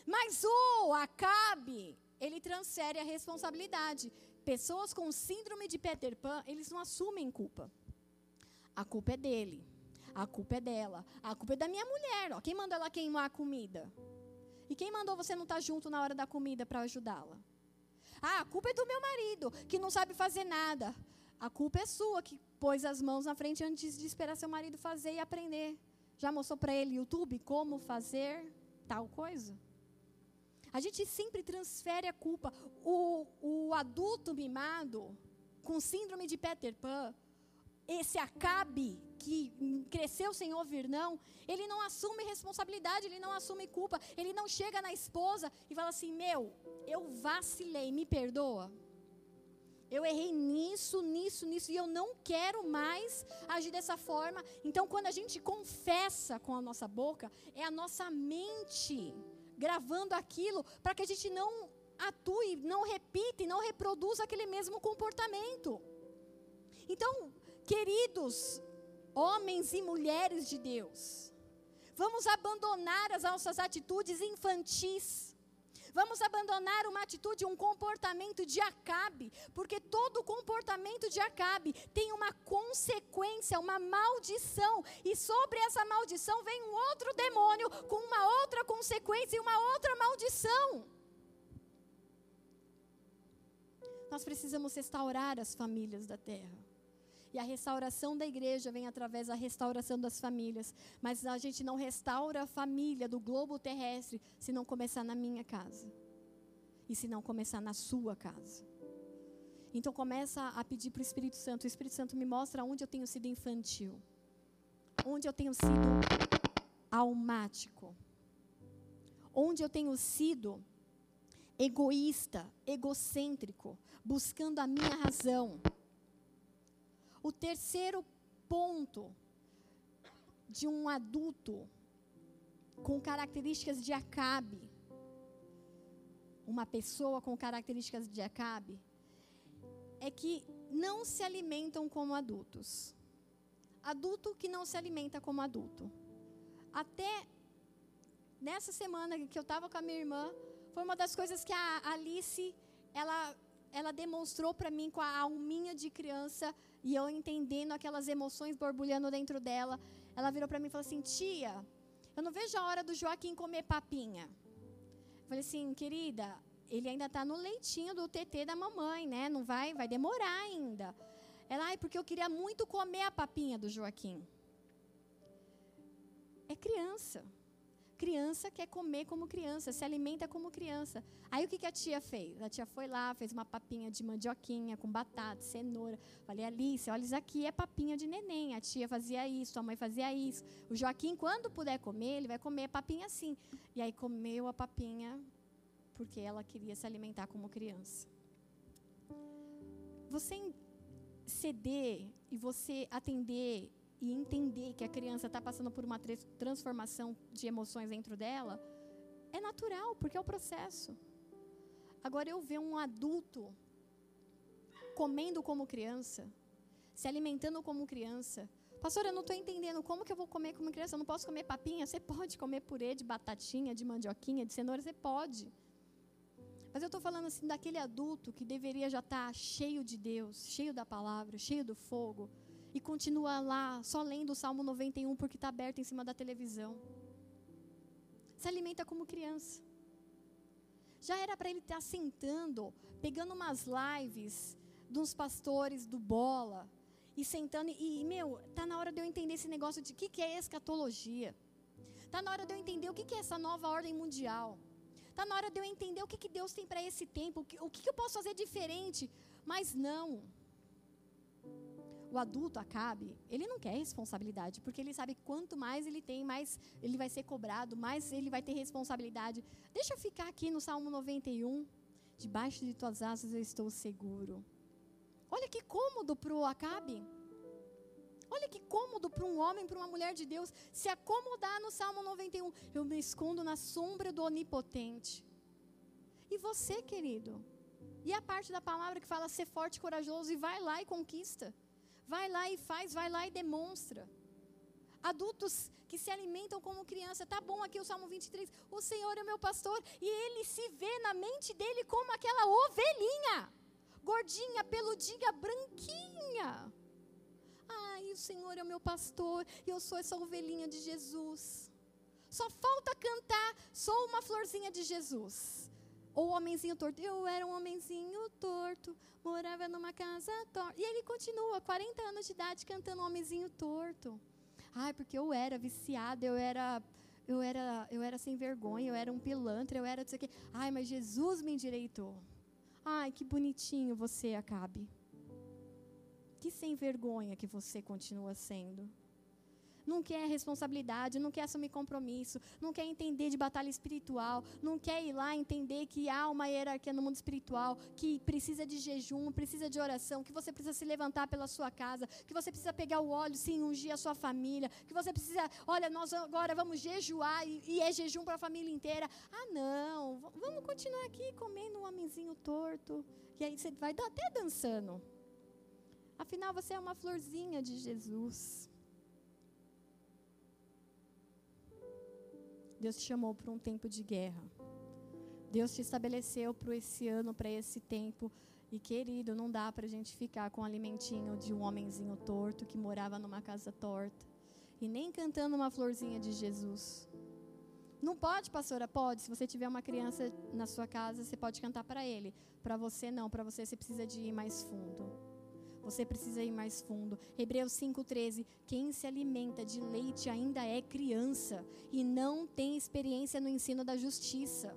Mas o Acabe, ele transfere a responsabilidade. Pessoas com síndrome de Peter Pan, eles não assumem culpa. A culpa é dele. A culpa é dela. A culpa é da minha mulher. Ó. Quem mandou ela queimar a comida? E quem mandou você não estar tá junto na hora da comida para ajudá-la? Ah, a culpa é do meu marido, que não sabe fazer nada. A culpa é sua, que pôs as mãos na frente antes de esperar seu marido fazer e aprender. Já mostrou para ele YouTube como fazer tal coisa? A gente sempre transfere a culpa. O, o adulto mimado, com síndrome de Peter Pan, esse Acabe que cresceu sem ouvir não, ele não assume responsabilidade, ele não assume culpa, ele não chega na esposa e fala assim: Meu, eu vacilei, me perdoa. Eu errei nisso, nisso, nisso, e eu não quero mais agir dessa forma. Então, quando a gente confessa com a nossa boca, é a nossa mente gravando aquilo para que a gente não atue, não repita e não reproduza aquele mesmo comportamento. Então, queridos, homens e mulheres de Deus. Vamos abandonar as nossas atitudes infantis. Vamos abandonar uma atitude, um comportamento de Acabe, porque todo comportamento de Acabe tem uma consequência, uma maldição, e sobre essa maldição vem um outro demônio com uma outra consequência e uma outra maldição. Nós precisamos restaurar as famílias da terra. E a restauração da igreja vem através da restauração das famílias. Mas a gente não restaura a família do globo terrestre se não começar na minha casa. E se não começar na sua casa. Então começa a pedir para o Espírito Santo. O Espírito Santo me mostra onde eu tenho sido infantil. Onde eu tenho sido almático. Onde eu tenho sido egoísta, egocêntrico, buscando a minha razão o terceiro ponto de um adulto com características de Acabe, uma pessoa com características de Acabe, é que não se alimentam como adultos. Adulto que não se alimenta como adulto. Até nessa semana que eu estava com a minha irmã, foi uma das coisas que a Alice, ela, ela demonstrou para mim com a alminha de criança e eu entendendo aquelas emoções borbulhando dentro dela, ela virou para mim e falou assim: Tia, eu não vejo a hora do Joaquim comer papinha. Eu falei assim, querida, ele ainda está no leitinho do TT da mamãe, né? Não vai, vai demorar ainda. Ela, ai, porque eu queria muito comer a papinha do Joaquim. É criança. Criança quer comer como criança, se alimenta como criança. Aí o que, que a tia fez? A tia foi lá, fez uma papinha de mandioquinha com batata, cenoura. Falei, Alice, olha isso aqui, é papinha de neném. A tia fazia isso, a mãe fazia isso. O Joaquim, quando puder comer, ele vai comer papinha assim. E aí comeu a papinha porque ela queria se alimentar como criança. Você ceder e você atender e entender que a criança está passando por uma transformação de emoções dentro dela, é natural, porque é o processo. Agora, eu ver um adulto comendo como criança, se alimentando como criança. Pastor, eu não estou entendendo como que eu vou comer como criança. Eu não posso comer papinha. Você pode comer purê de batatinha, de mandioquinha, de cenoura, você pode. Mas eu estou falando assim daquele adulto que deveria já estar tá cheio de Deus, cheio da palavra, cheio do fogo, e continua lá só lendo o Salmo 91 porque está aberto em cima da televisão. Se alimenta como criança. Já era para ele estar tá sentando, pegando umas lives uns pastores do Bola e sentando e, meu, tá na hora de eu entender esse negócio de o que, que é escatologia. Tá na hora de eu entender o que, que é essa nova ordem mundial. Tá na hora de eu entender o que, que Deus tem para esse tempo, o que, o que, que eu posso fazer diferente. Mas não o adulto Acabe, ele não quer responsabilidade, porque ele sabe que quanto mais ele tem, mais ele vai ser cobrado, mais ele vai ter responsabilidade. Deixa eu ficar aqui no Salmo 91. Debaixo de tuas asas eu estou seguro. Olha que cômodo para o Acabe. Olha que cômodo para um homem, para uma mulher de Deus, se acomodar no Salmo 91. Eu me escondo na sombra do Onipotente. E você, querido? E a parte da palavra que fala ser forte e corajoso e vai lá e conquista. Vai lá e faz, vai lá e demonstra. Adultos que se alimentam como criança. Tá bom aqui o Salmo 23. O Senhor é meu pastor e ele se vê na mente dele como aquela ovelhinha. Gordinha, peludinha, branquinha. Ai, o Senhor é o meu pastor e eu sou essa ovelhinha de Jesus. Só falta cantar, sou uma florzinha de Jesus. Ou homenzinho torto. Eu era um homenzinho torto, morava numa casa torta. E ele continua, 40 anos de idade, cantando homenzinho torto. Ai, porque eu era viciada, eu era eu era eu era sem vergonha, eu era um pilantra, eu era não sei o quê. Ai, mas Jesus me endireitou. Ai, que bonitinho você, Acabe. Que sem vergonha que você continua sendo não quer responsabilidade, não quer assumir compromisso, não quer entender de batalha espiritual, não quer ir lá entender que há uma hierarquia no mundo espiritual, que precisa de jejum, precisa de oração, que você precisa se levantar pela sua casa, que você precisa pegar o óleo, sim, ungir a sua família, que você precisa, olha, nós agora vamos jejuar e, e é jejum para a família inteira. Ah, não, vamos continuar aqui comendo um homenzinho torto. E aí você vai até dançando. Afinal, você é uma florzinha de Jesus. Deus te chamou para um tempo de guerra. Deus te estabeleceu para esse ano, para esse tempo. E querido, não dá para a gente ficar com o alimentinho de um homenzinho torto que morava numa casa torta. E nem cantando uma florzinha de Jesus. Não pode, pastora? Pode. Se você tiver uma criança na sua casa, você pode cantar para ele. Para você, não. Para você, você precisa de ir mais fundo. Você precisa ir mais fundo. Hebreus 5,13. Quem se alimenta de leite ainda é criança e não tem experiência no ensino da justiça.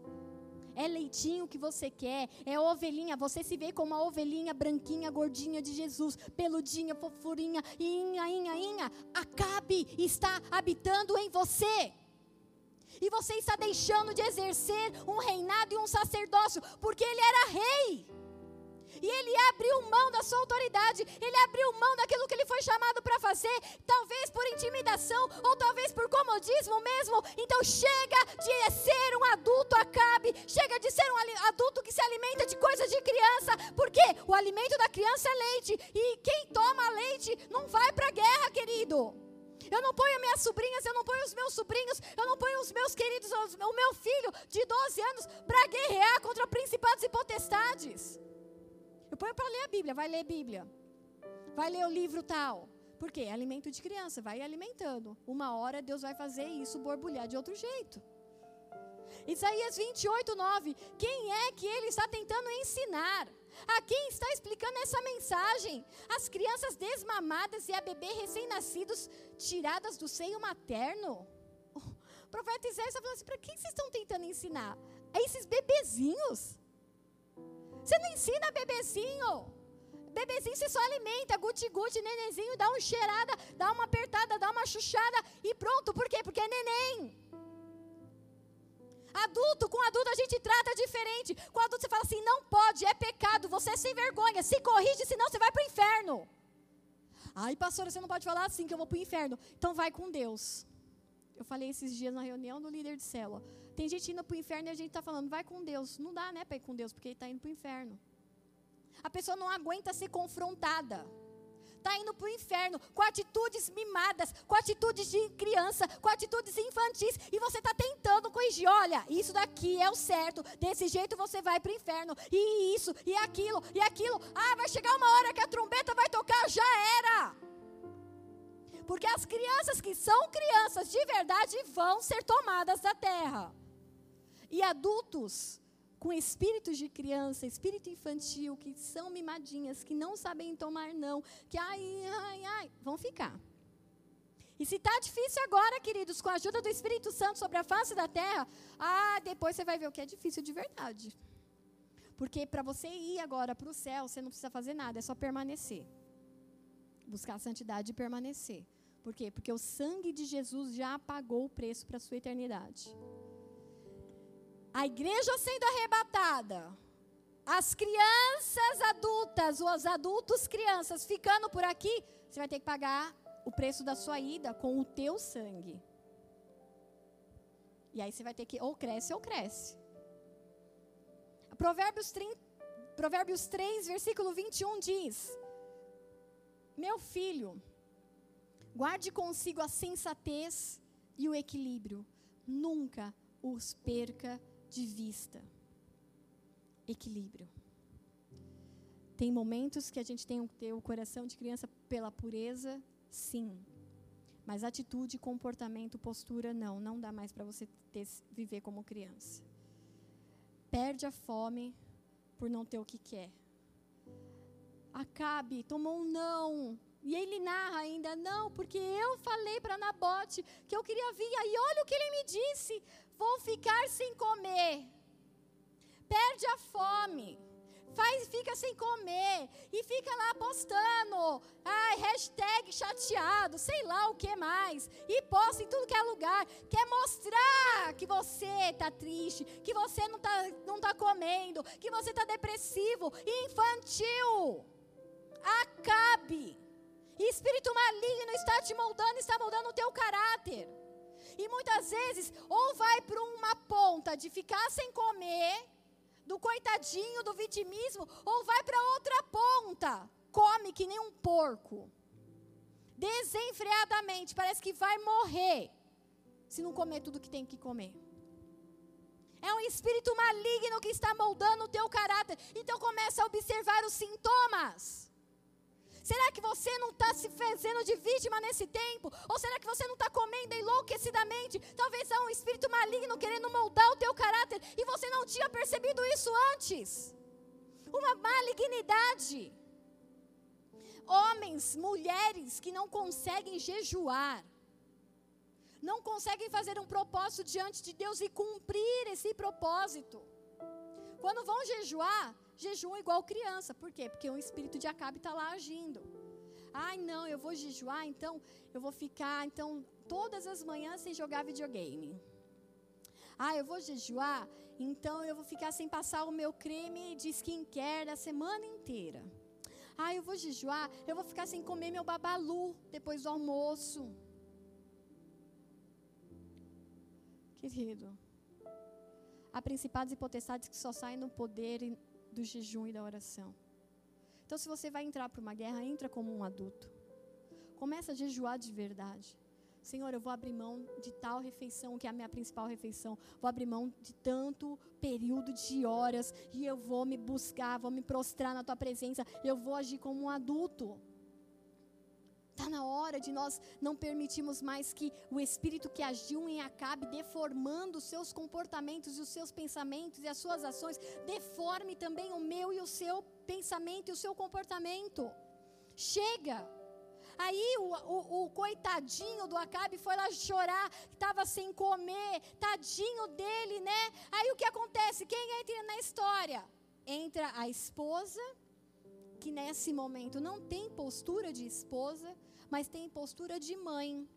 É leitinho que você quer, é ovelhinha. Você se vê como a ovelhinha branquinha, gordinha de Jesus, peludinha, fofurinha, inha, inha, inha. Acabe está habitando em você. E você está deixando de exercer um reinado e um sacerdócio, porque ele era rei. E ele abriu mão da sua autoridade, ele abriu mão daquilo que ele foi chamado para fazer, talvez por intimidação ou talvez por comodismo mesmo. Então chega de ser um adulto acabe, chega de ser um adulto que se alimenta de coisas de criança, porque o alimento da criança é leite e quem toma leite não vai para a guerra, querido. Eu não ponho minhas sobrinhas, eu não ponho os meus sobrinhos, eu não ponho os meus queridos, o meu filho de 12 anos para guerrear contra principados e potestades. Ponho para ler a Bíblia, vai ler Bíblia. Vai ler o livro tal. Por quê? É alimento de criança, vai alimentando. Uma hora Deus vai fazer isso borbulhar de outro jeito. Isaías 28, 9. Quem é que ele está tentando ensinar? A quem está explicando essa mensagem? As crianças desmamadas e a bebê recém-nascidos tiradas do seio materno? O profeta Isaías está falando assim: para quem vocês estão tentando ensinar? A esses bebezinhos? Você não ensina bebezinho. Bebezinho você só alimenta, guti-guti, nenenzinho, dá uma cheirada, dá uma apertada, dá uma chuchada e pronto. Por quê? Porque é neném. Adulto, com adulto a gente trata diferente. Com adulto você fala assim: não pode, é pecado, você é sem vergonha, se corrige, senão você vai para o inferno. Ai, pastora, você não pode falar assim que eu vou para o inferno. Então vai com Deus. Eu falei esses dias na reunião do líder de célula. Tem gente indo para o inferno e a gente está falando, vai com Deus. Não dá, né, para ir com Deus, porque ele está indo para o inferno. A pessoa não aguenta ser confrontada. Está indo para o inferno com atitudes mimadas, com atitudes de criança, com atitudes infantis. E você está tentando corrigir. Olha, isso daqui é o certo. Desse jeito você vai para o inferno. E isso, e aquilo, e aquilo. Ah, vai chegar uma hora que a trombeta vai tocar. Já era. Porque as crianças que são crianças de verdade vão ser tomadas da terra. E adultos com espíritos de criança, espírito infantil, que são mimadinhas, que não sabem tomar não, que ai, ai, ai, vão ficar. E se está difícil agora, queridos, com a ajuda do Espírito Santo sobre a face da terra, ah, depois você vai ver o que é difícil de verdade. Porque para você ir agora para o céu, você não precisa fazer nada, é só permanecer. Buscar a santidade e permanecer. Por quê? Porque o sangue de Jesus já pagou o preço para a sua eternidade a igreja sendo arrebatada, as crianças adultas, os adultos crianças ficando por aqui, você vai ter que pagar o preço da sua ida com o teu sangue. E aí você vai ter que, ou cresce ou cresce. Provérbios 30, Provérbios 3, versículo 21 diz: Meu filho, guarde consigo a sensatez e o equilíbrio, nunca os perca de vista. Equilíbrio. Tem momentos que a gente tem que ter o coração de criança pela pureza, sim. Mas atitude, comportamento, postura, não. Não dá mais para você ter, viver como criança. Perde a fome por não ter o que quer. Acabe, tomou um não. E ele narra ainda, não, porque eu falei para Nabote que eu queria vir. E olha o que ele me disse: vou ficar sem comer. Perde a fome faz, fica sem comer e fica lá postando, ai, hashtag chateado, sei lá o que mais, e posta em tudo que é lugar, quer mostrar que você está triste, que você não está não tá comendo, que você está depressivo, infantil. Acabe. Espírito maligno está te moldando, está moldando o teu caráter. E muitas vezes, ou vai para uma ponta de ficar sem comer, do coitadinho, do vitimismo, ou vai para outra ponta, come que nem um porco, desenfreadamente, parece que vai morrer, se não comer tudo que tem que comer. É um espírito maligno que está moldando o teu caráter. Então começa a observar os sintomas. Será que você não está se fazendo de vítima nesse tempo? Ou será que você não está comendo enlouquecidamente? Talvez há um espírito maligno querendo moldar o teu caráter e você não tinha percebido isso antes. Uma malignidade. Homens, mulheres que não conseguem jejuar, não conseguem fazer um propósito diante de Deus e cumprir esse propósito. Quando vão jejuar, jejum igual criança. Por quê? Porque um espírito de Acabe está lá agindo. Ai, não, eu vou jejuar, então eu vou ficar então todas as manhãs sem jogar videogame. Ah, eu vou jejuar, então eu vou ficar sem passar o meu creme de skincare da semana inteira. Ah, eu vou jejuar, eu vou ficar sem comer meu babalu depois do almoço. Querido, há principados e potestades que só saem no poder do jejum e da oração. Então, se você vai entrar para uma guerra, entra como um adulto. Começa a jejuar de verdade. Senhor, eu vou abrir mão de tal refeição, que é a minha principal refeição. Vou abrir mão de tanto período de horas. E eu vou me buscar, vou me prostrar na tua presença. Eu vou agir como um adulto. Está na hora de nós não permitirmos mais que o espírito que agiu em Acabe, deformando os seus comportamentos e os seus pensamentos e as suas ações, deforme também o meu e o seu pensamento e o seu comportamento. Chega! Aí o, o, o, coitadinho do Acabe foi lá chorar, estava sem comer, tadinho dele, né? Aí o que acontece? Quem entra na história? Entra a esposa, que nesse momento não tem postura de esposa, mas tem postura de mãe.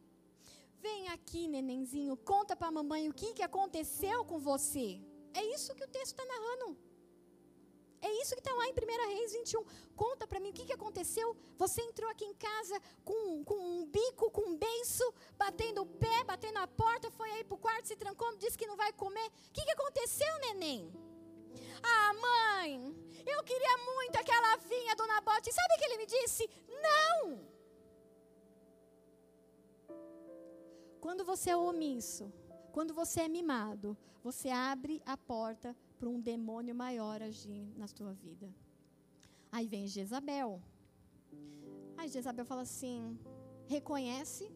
Vem aqui, nenenzinho, conta para a mamãe o que, que aconteceu com você. É isso que o texto está narrando. É isso que está lá em 1 Reis 21. Conta para mim o que, que aconteceu. Você entrou aqui em casa com, com um bico, com um beiço, batendo o pé, batendo a porta, foi aí para o quarto, se trancou, disse que não vai comer. O que, que aconteceu, neném? Ah, mãe, eu queria muito aquela vinha do Nabote. Sabe o que ele me disse? Não! Quando você é omisso, quando você é mimado, você abre a porta para um demônio maior agir na sua vida. Aí vem Jezabel. Aí Jezabel fala assim: reconhece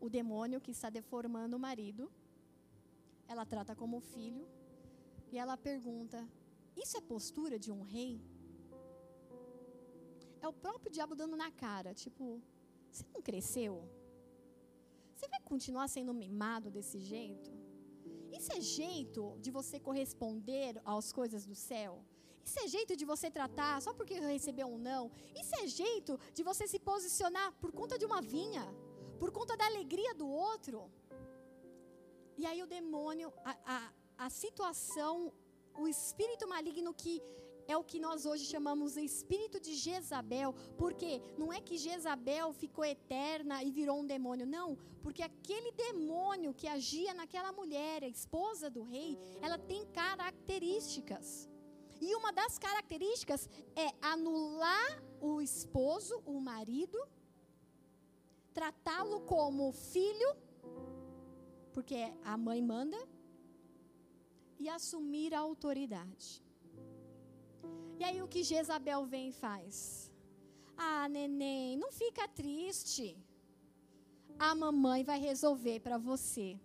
o demônio que está deformando o marido. Ela trata como filho. E ela pergunta: Isso é postura de um rei? É o próprio diabo dando na cara, tipo, você não cresceu? Você vai continuar sendo mimado desse jeito? Isso é jeito de você corresponder às coisas do céu? Isso é jeito de você tratar só porque recebeu um não? Isso é jeito de você se posicionar por conta de uma vinha? Por conta da alegria do outro? E aí o demônio, a, a, a situação, o espírito maligno que é o que nós hoje chamamos de espírito de Jezabel, porque não é que Jezabel ficou eterna e virou um demônio, não, porque aquele demônio que agia naquela mulher, a esposa do rei, ela tem características. E uma das características é anular o esposo, o marido, tratá-lo como filho, porque a mãe manda, e assumir a autoridade. E aí o que Jezabel vem e faz? Ah, neném, não fica triste. A mamãe vai resolver para você.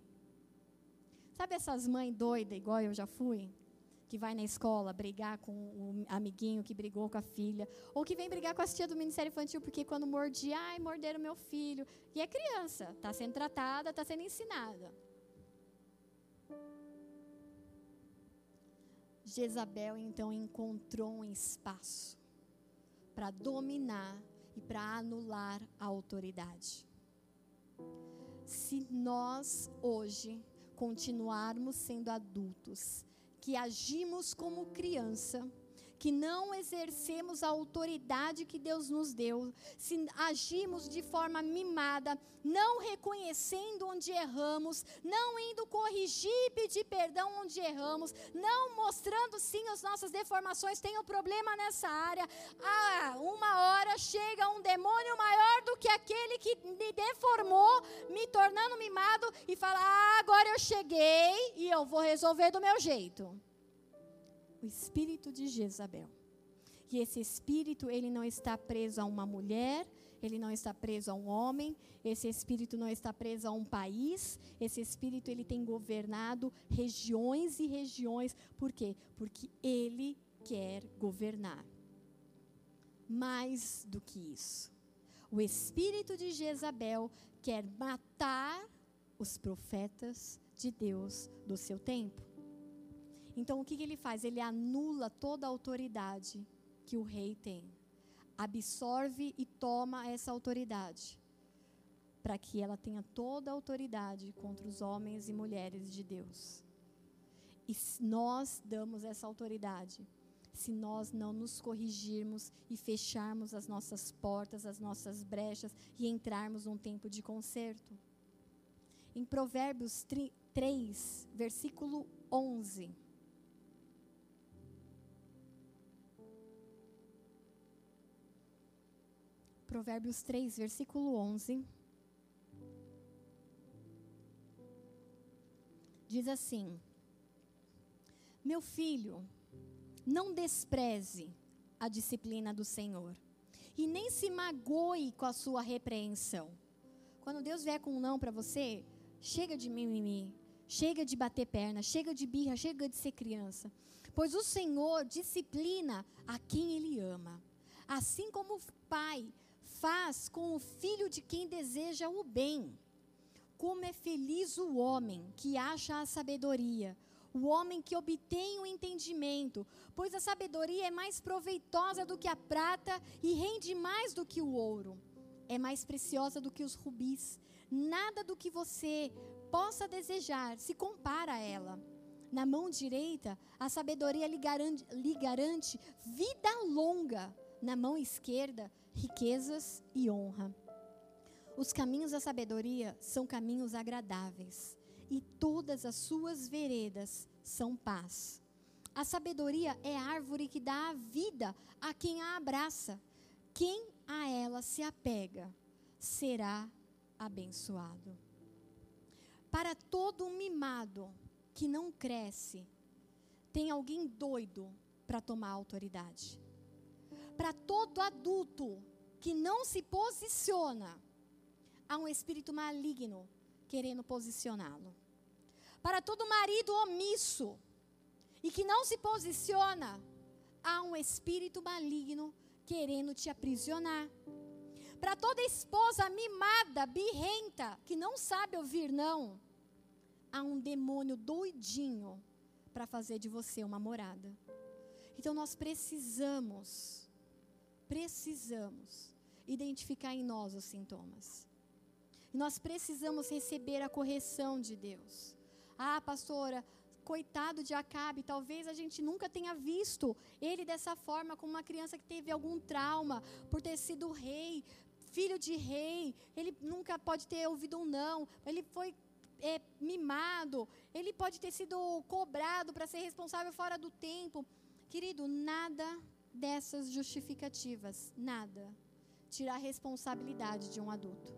Sabe essas mães doidas, igual eu já fui? Que vai na escola brigar com o amiguinho que brigou com a filha. Ou que vem brigar com a tia do Ministério Infantil, porque quando mordi, ai, morderam meu filho. E é criança, está sendo tratada, está sendo ensinada. Jezabel então encontrou um espaço para dominar e para anular a autoridade. Se nós hoje continuarmos sendo adultos, que agimos como criança, que não exercemos a autoridade que Deus nos deu, se agimos de forma mimada, não reconhecendo onde erramos, não indo corrigir e pedir perdão onde erramos, não mostrando sim as nossas deformações, tem um problema nessa área. Ah, uma hora chega um demônio maior do que aquele que me deformou, me tornando mimado e fala: ah, agora eu cheguei e eu vou resolver do meu jeito o espírito de Jezabel. E esse espírito, ele não está preso a uma mulher, ele não está preso a um homem, esse espírito não está preso a um país, esse espírito ele tem governado regiões e regiões. Por quê? Porque ele quer governar. Mais do que isso. O espírito de Jezabel quer matar os profetas de Deus do seu tempo. Então, o que, que ele faz? Ele anula toda a autoridade que o rei tem. Absorve e toma essa autoridade. Para que ela tenha toda a autoridade contra os homens e mulheres de Deus. E nós damos essa autoridade se nós não nos corrigirmos e fecharmos as nossas portas, as nossas brechas e entrarmos num tempo de conserto. Em Provérbios 3, versículo 11. Provérbios 3, versículo 11. Diz assim: Meu filho, não despreze a disciplina do Senhor, e nem se magoe com a sua repreensão. Quando Deus vier com um não para você, chega de mimimi, chega de bater perna, chega de birra, chega de ser criança. Pois o Senhor disciplina a quem Ele ama. Assim como o pai faz com o filho de quem deseja o bem. Como é feliz o homem que acha a sabedoria, o homem que obtém o entendimento, pois a sabedoria é mais proveitosa do que a prata e rende mais do que o ouro. É mais preciosa do que os rubis. Nada do que você possa desejar se compara a ela. Na mão direita, a sabedoria lhe garante, lhe garante vida longa. Na mão esquerda, riquezas e honra. Os caminhos da sabedoria são caminhos agradáveis, e todas as suas veredas são paz. A sabedoria é árvore que dá a vida a quem a abraça. Quem a ela se apega será abençoado. Para todo mimado que não cresce, tem alguém doido para tomar autoridade para todo adulto que não se posiciona, há um espírito maligno querendo posicioná-lo. Para todo marido omisso e que não se posiciona, há um espírito maligno querendo te aprisionar. Para toda esposa mimada, birrenta, que não sabe ouvir não, há um demônio doidinho para fazer de você uma morada. Então nós precisamos precisamos identificar em nós os sintomas. E nós precisamos receber a correção de Deus. Ah, pastora, coitado de Acabe, talvez a gente nunca tenha visto ele dessa forma, como uma criança que teve algum trauma por ter sido rei, filho de rei. Ele nunca pode ter ouvido um não. Ele foi é, mimado. Ele pode ter sido cobrado para ser responsável fora do tempo. Querido, nada dessas justificativas, nada, tira a responsabilidade de um adulto.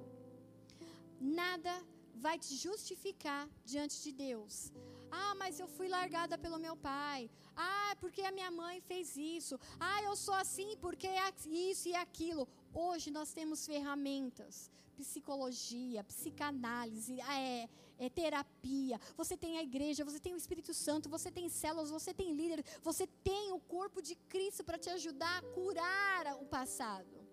Nada vai te justificar diante de Deus. Ah, mas eu fui largada pelo meu pai. Ah, porque a minha mãe fez isso. Ah, eu sou assim porque é isso e aquilo. Hoje nós temos ferramentas, psicologia, psicanálise, é, é, terapia. Você tem a igreja, você tem o Espírito Santo, você tem células, você tem líderes, você tem o corpo de Cristo para te ajudar a curar o passado.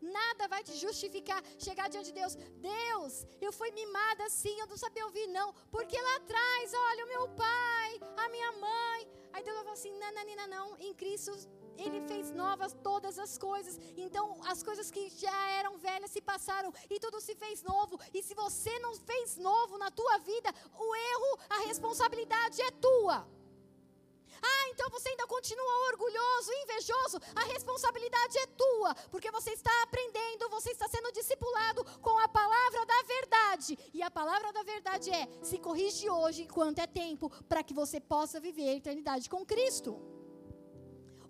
Nada vai te justificar chegar diante de Deus. Deus, eu fui mimada assim, eu não sabia ouvir, não. Porque lá atrás, olha, o meu pai, a minha mãe. Aí Deus vai falar assim: não, não, não, não. Em Cristo ele fez novas todas as coisas. Então, as coisas que já eram velhas se passaram e tudo se fez novo. E se você não fez novo na tua vida, o erro, a responsabilidade é tua. Ah, então você ainda continua orgulhoso, invejoso. A responsabilidade é tua, porque você está aprendendo, você está sendo discipulado com a palavra da verdade. E a palavra da verdade é: se corrige hoje enquanto é tempo, para que você possa viver a eternidade com Cristo.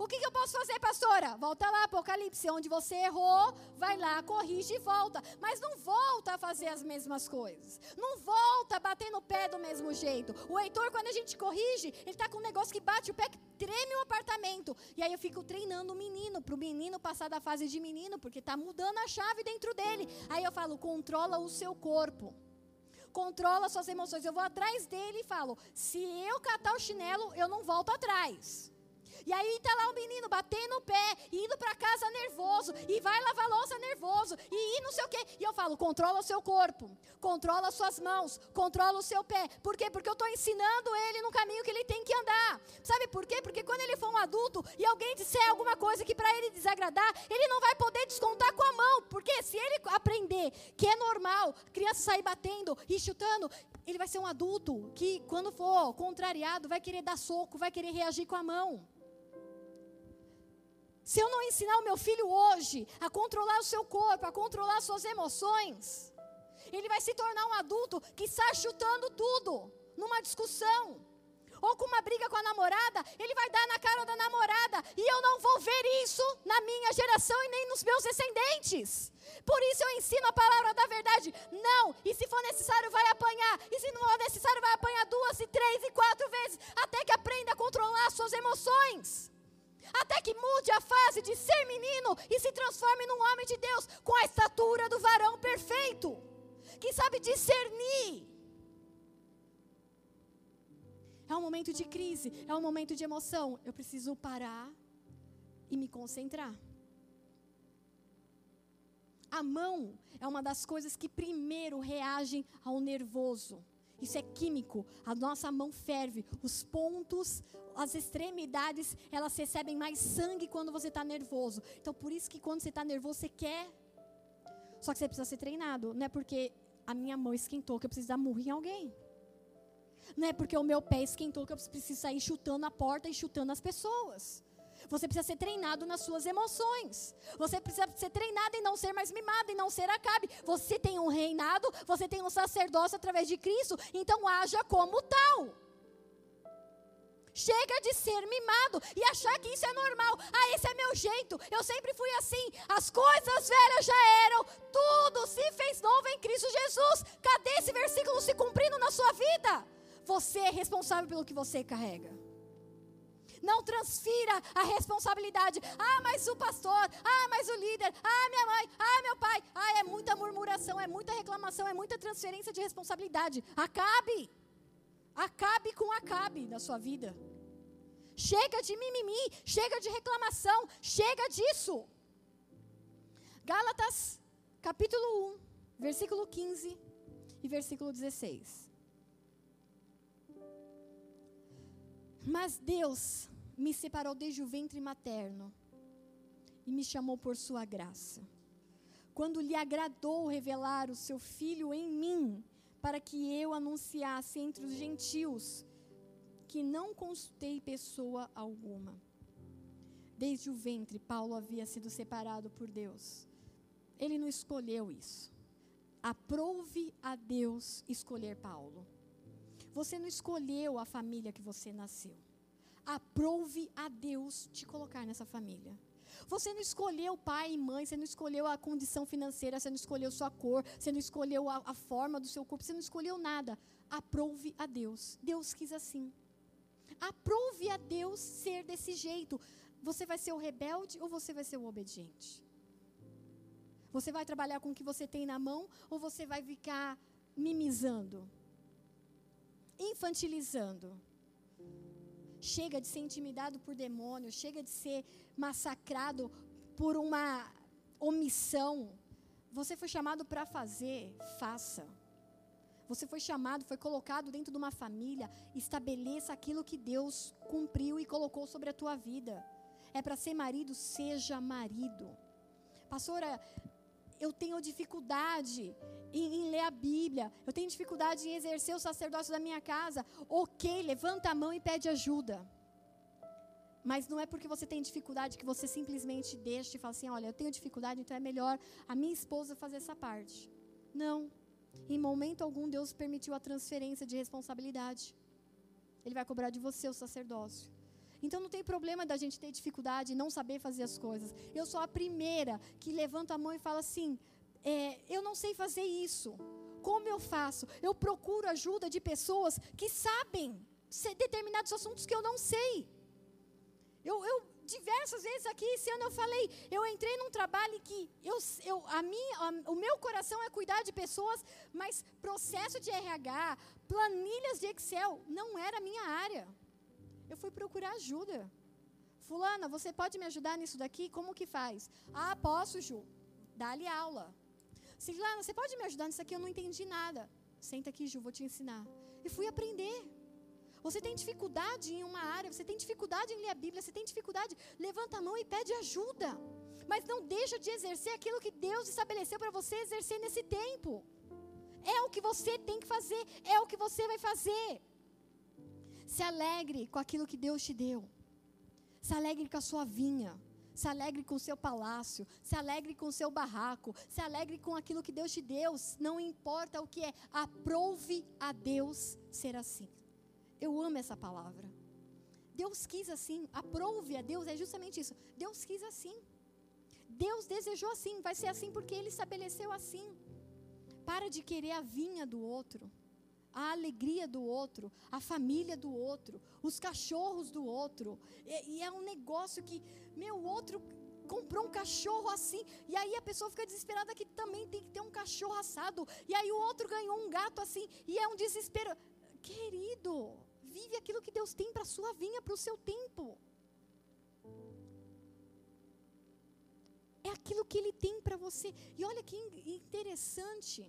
O que, que, eu posso fazer, pastora? Volta lá, Apocalipse, onde você errou, vai lá, corrige e volta. Mas não volta a fazer as mesmas coisas. Não volta a bater no pé do mesmo jeito. O Heitor, quando a gente corrige, ele está com um negócio que bate o pé, que treme o apartamento. E aí eu fico treinando o menino, para o menino passar da fase de menino, porque está mudando a chave dentro dele. Aí eu falo, controla o seu corpo controla suas emoções. Eu vou atrás dele e falo: se eu catar o chinelo, eu não volto atrás. E aí tá lá o menino batendo o pé, indo para casa nervoso, e vai lavar louça nervoso, e, e não sei o quê. E eu falo: controla o seu corpo, controla as suas mãos, controla o seu pé. Por quê? Porque eu estou ensinando ele no caminho que ele tem que andar. Sabe por quê? Porque quando ele for um adulto e alguém disser alguma coisa que para ele desagradar, ele não vai poder descontar com a mão. Porque se ele aprender que é normal criança sair batendo e chutando, ele vai ser um adulto que, quando for contrariado, vai querer dar soco, vai querer reagir com a mão. Se eu não ensinar o meu filho hoje a controlar o seu corpo, a controlar suas emoções, ele vai se tornar um adulto que está chutando tudo numa discussão. Ou com uma briga com a namorada, ele vai dar na cara da namorada. E eu não vou ver isso na minha geração e nem nos meus descendentes. Por isso eu ensino a palavra da verdade. Não, e se for necessário, vai apanhar. E se não for necessário, vai apanhar duas, e três e quatro vezes. Até que aprenda a controlar suas emoções até que mude a fase de ser menino e se transforme num homem de Deus com a estatura do varão perfeito, que sabe discernir. É um momento de crise, é um momento de emoção. Eu preciso parar e me concentrar. A mão é uma das coisas que primeiro reagem ao nervoso. Isso é químico. A nossa mão ferve. Os pontos, as extremidades, elas recebem mais sangue quando você está nervoso. Então, por isso que quando você está nervoso, você quer. Só que você precisa ser treinado. Não é porque a minha mão esquentou que eu preciso dar murro em alguém. Não é porque o meu pé esquentou que eu preciso sair chutando a porta e chutando as pessoas. Você precisa ser treinado nas suas emoções. Você precisa ser treinado em não ser mais mimado, em não ser acabe. Você tem um reinado, você tem um sacerdócio através de Cristo, então haja como tal. Chega de ser mimado e achar que isso é normal. Ah, esse é meu jeito. Eu sempre fui assim. As coisas velhas já eram. Tudo se fez novo em Cristo Jesus. Cadê esse versículo se cumprindo na sua vida? Você é responsável pelo que você carrega. Não transfira a responsabilidade. Ah, mas o pastor. Ah, mas o líder. Ah, minha mãe. Ah, meu pai. Ah, é muita murmuração, é muita reclamação, é muita transferência de responsabilidade. Acabe. Acabe com acabe na sua vida. Chega de mimimi, chega de reclamação, chega disso. Gálatas, capítulo 1, versículo 15 e versículo 16. Mas Deus me separou desde o ventre materno e me chamou por sua graça. Quando lhe agradou revelar o seu filho em mim, para que eu anunciasse entre os gentios que não consultei pessoa alguma. Desde o ventre, Paulo havia sido separado por Deus. Ele não escolheu isso. Aprove a Deus escolher Paulo. Você não escolheu a família que você nasceu. Aprove a Deus te colocar nessa família. Você não escolheu pai e mãe, você não escolheu a condição financeira, você não escolheu sua cor, você não escolheu a, a forma do seu corpo, você não escolheu nada. Aprove a Deus. Deus quis assim. Aprove a Deus ser desse jeito. Você vai ser o rebelde ou você vai ser o obediente? Você vai trabalhar com o que você tem na mão ou você vai ficar mimizando? Infantilizando? Chega de ser intimidado por demônios, chega de ser massacrado por uma omissão. Você foi chamado para fazer, faça. Você foi chamado, foi colocado dentro de uma família, estabeleça aquilo que Deus cumpriu e colocou sobre a tua vida. É para ser marido, seja marido. Pastora, eu tenho dificuldade em, em, ler a Bíblia, eu tenho dificuldade em exercer o sacerdócio da minha casa. Ok, levanta a mão e pede ajuda. Mas não é porque você tem dificuldade que você simplesmente deixa e fala assim: olha, eu tenho dificuldade, então é melhor a minha esposa fazer essa parte. Não. Em momento algum, Deus permitiu a transferência de responsabilidade. Ele vai cobrar de você o sacerdócio. Então não tem problema da gente ter dificuldade e não saber fazer as coisas. Eu sou a primeira que levanta a mão e fala assim: é, eu não sei fazer isso. Como eu faço? Eu procuro ajuda de pessoas que sabem determinados assuntos que eu não sei. Eu, eu, diversas vezes aqui esse ano eu falei, eu entrei num trabalho que eu, eu, a minha, a, o meu coração é cuidar de pessoas, mas processo de RH, planilhas de Excel, não era a minha área. Eu fui procurar ajuda. Fulana, você pode me ajudar nisso daqui? Como que faz? Ah, posso, Ju. Dá-lhe aula. Ciclana, você pode me ajudar nisso aqui? Eu não entendi nada. Senta aqui, Ju, vou te ensinar. E fui aprender. Você tem dificuldade em uma área, você tem dificuldade em ler a Bíblia, você tem dificuldade, levanta a mão e pede ajuda. Mas não deixa de exercer aquilo que Deus estabeleceu para você exercer nesse tempo. É o que você tem que fazer, é o que você vai fazer. Se alegre com aquilo que Deus te deu. Se alegre com a sua vinha. Se alegre com o seu palácio, se alegre com o seu barraco, se alegre com aquilo que Deus te deu, não importa o que é, aprove a Deus ser assim. Eu amo essa palavra. Deus quis assim, aprove a Deus, é justamente isso. Deus quis assim. Deus desejou assim, vai ser assim porque Ele estabeleceu assim. Para de querer a vinha do outro, a alegria do outro, a família do outro, os cachorros do outro. E, e é um negócio que, meu, outro comprou um cachorro assim, e aí a pessoa fica desesperada que também tem que ter um cachorro assado, e aí o outro ganhou um gato assim, e é um desespero. Querido, vive aquilo que Deus tem para a sua vinha, para o seu tempo. É aquilo que Ele tem para você. E olha que interessante.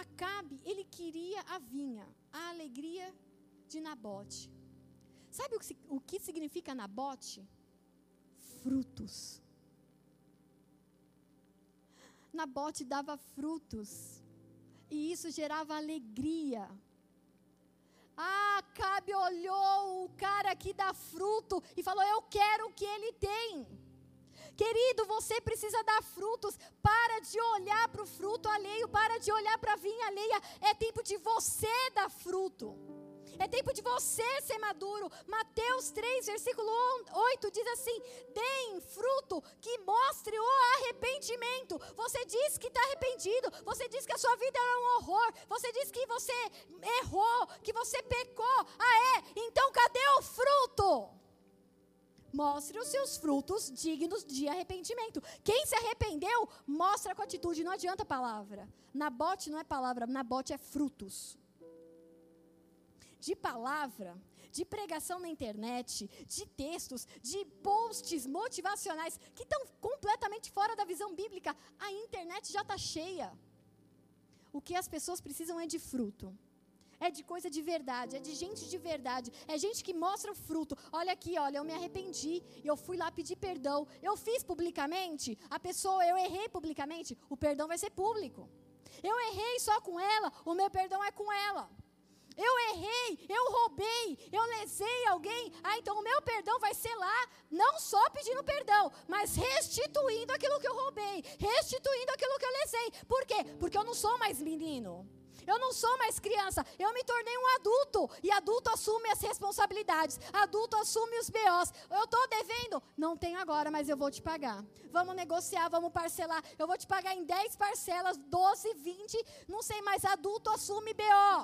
Acabe, ele queria a vinha, a alegria de Nabote. Sabe o que, significa Nabote? Frutos. Nabote dava frutos. E isso gerava alegria ah, Cabe olhou o cara que dá fruto e falou: Eu quero o que ele tem. Querido, você precisa dar frutos. Para de olhar para o fruto alheio, para de olhar para a vinha alheia. É tempo de você dar fruto. É tempo de você ser maduro. Mateus 3, versículo 8 diz assim: Deem fruto que mostre o arrependimento. Você diz que está arrependido. Você diz que a sua vida era um horror. Você diz que você errou, que você pecou. Ah, é? Então cadê o fruto? Mostre os seus frutos dignos de arrependimento. Quem se arrependeu, mostra com atitude. Não adianta palavra. Nabote não é palavra, nabote é frutos de palavra, de pregação na internet, de textos, de posts motivacionais que estão completamente fora da visão bíblica. A internet já está cheia. O que as pessoas precisam é de fruto. É de coisa de verdade, é de gente de verdade, é gente que mostra o fruto. Olha aqui, olha, eu me arrependi, eu fui lá pedir perdão, eu fiz publicamente, a pessoa, eu errei publicamente, o perdão vai ser público. Eu errei só com ela, o meu perdão é com ela eu errei, eu roubei, eu lesei alguém, ah, então o meu perdão vai ser lá, não só pedindo perdão, mas restituindo aquilo que eu roubei, restituindo aquilo que eu lesei. Por quê? Porque eu não sou mais menino. Eu não sou mais criança, eu me tornei um adulto. E adulto assume as responsabilidades, adulto assume os BOs. Eu estou devendo? Não tenho agora, mas eu vou te pagar. Vamos negociar, vamos parcelar. Eu vou te pagar em 10 parcelas, 12, 20, não sei mais. Adulto assume BO.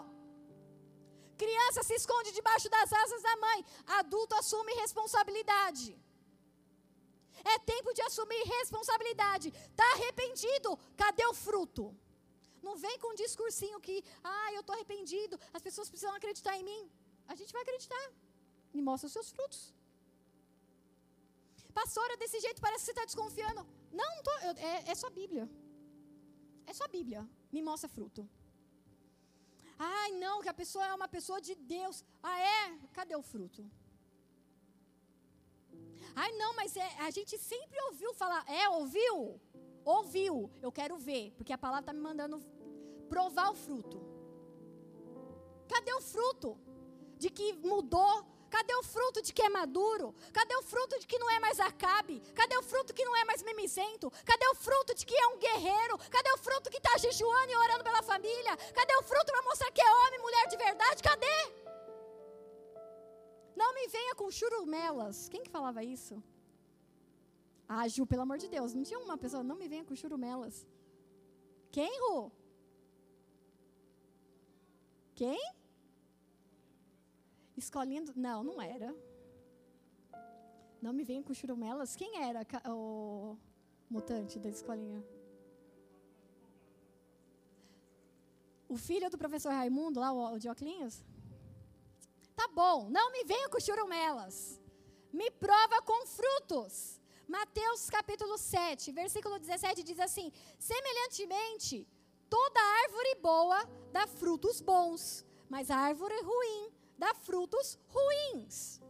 Criança se esconde debaixo das asas da mãe. Adulto assume responsabilidade. É tempo de assumir responsabilidade. Está arrependido? Cadê o fruto? Não vem com um discursinho que, ah, eu estou arrependido, as pessoas precisam acreditar em mim. A gente vai acreditar. Me mostra os seus frutos. Pastora, desse jeito parece que você está desconfiando. Não, tô, eu, é, é só Bíblia. É só Bíblia. Me mostra fruto. Ai, não, que a pessoa é uma pessoa de Deus. Ah, é? Cadê o fruto? Ai, não, mas é, a gente sempre ouviu falar. É, ouviu? Ouviu. Eu quero ver, porque a palavra está me mandando provar o fruto. Cadê o fruto de que mudou? Cadê o fruto de que é maduro? Cadê o fruto de que não é mais Acabe? Cadê o fruto que não é mais mimizento? Cadê o fruto de que é um guerreiro? Cadê o fruto que está jejuando e orando pela família? Cadê o fruto para mostrar que é homem, mulher de verdade? Cadê? Não me venha com churumelas. Quem que falava isso? Ah, Ju, pelo amor de Deus, não tinha uma pessoa, não me venha com churumelas. Quem, Ru? Quem? Escolinha do... Não, não era. Não me venha com churumelas. Quem era o mutante da escolinha? O filho do professor Raimundo, lá, o de Oclinhos? Tá bom, não me venha com churumelas. Me prova com frutos. Mateus capítulo 7, versículo 17 diz assim: Semelhantemente, toda árvore boa dá frutos bons, mas a árvore ruim dá frutos ruins.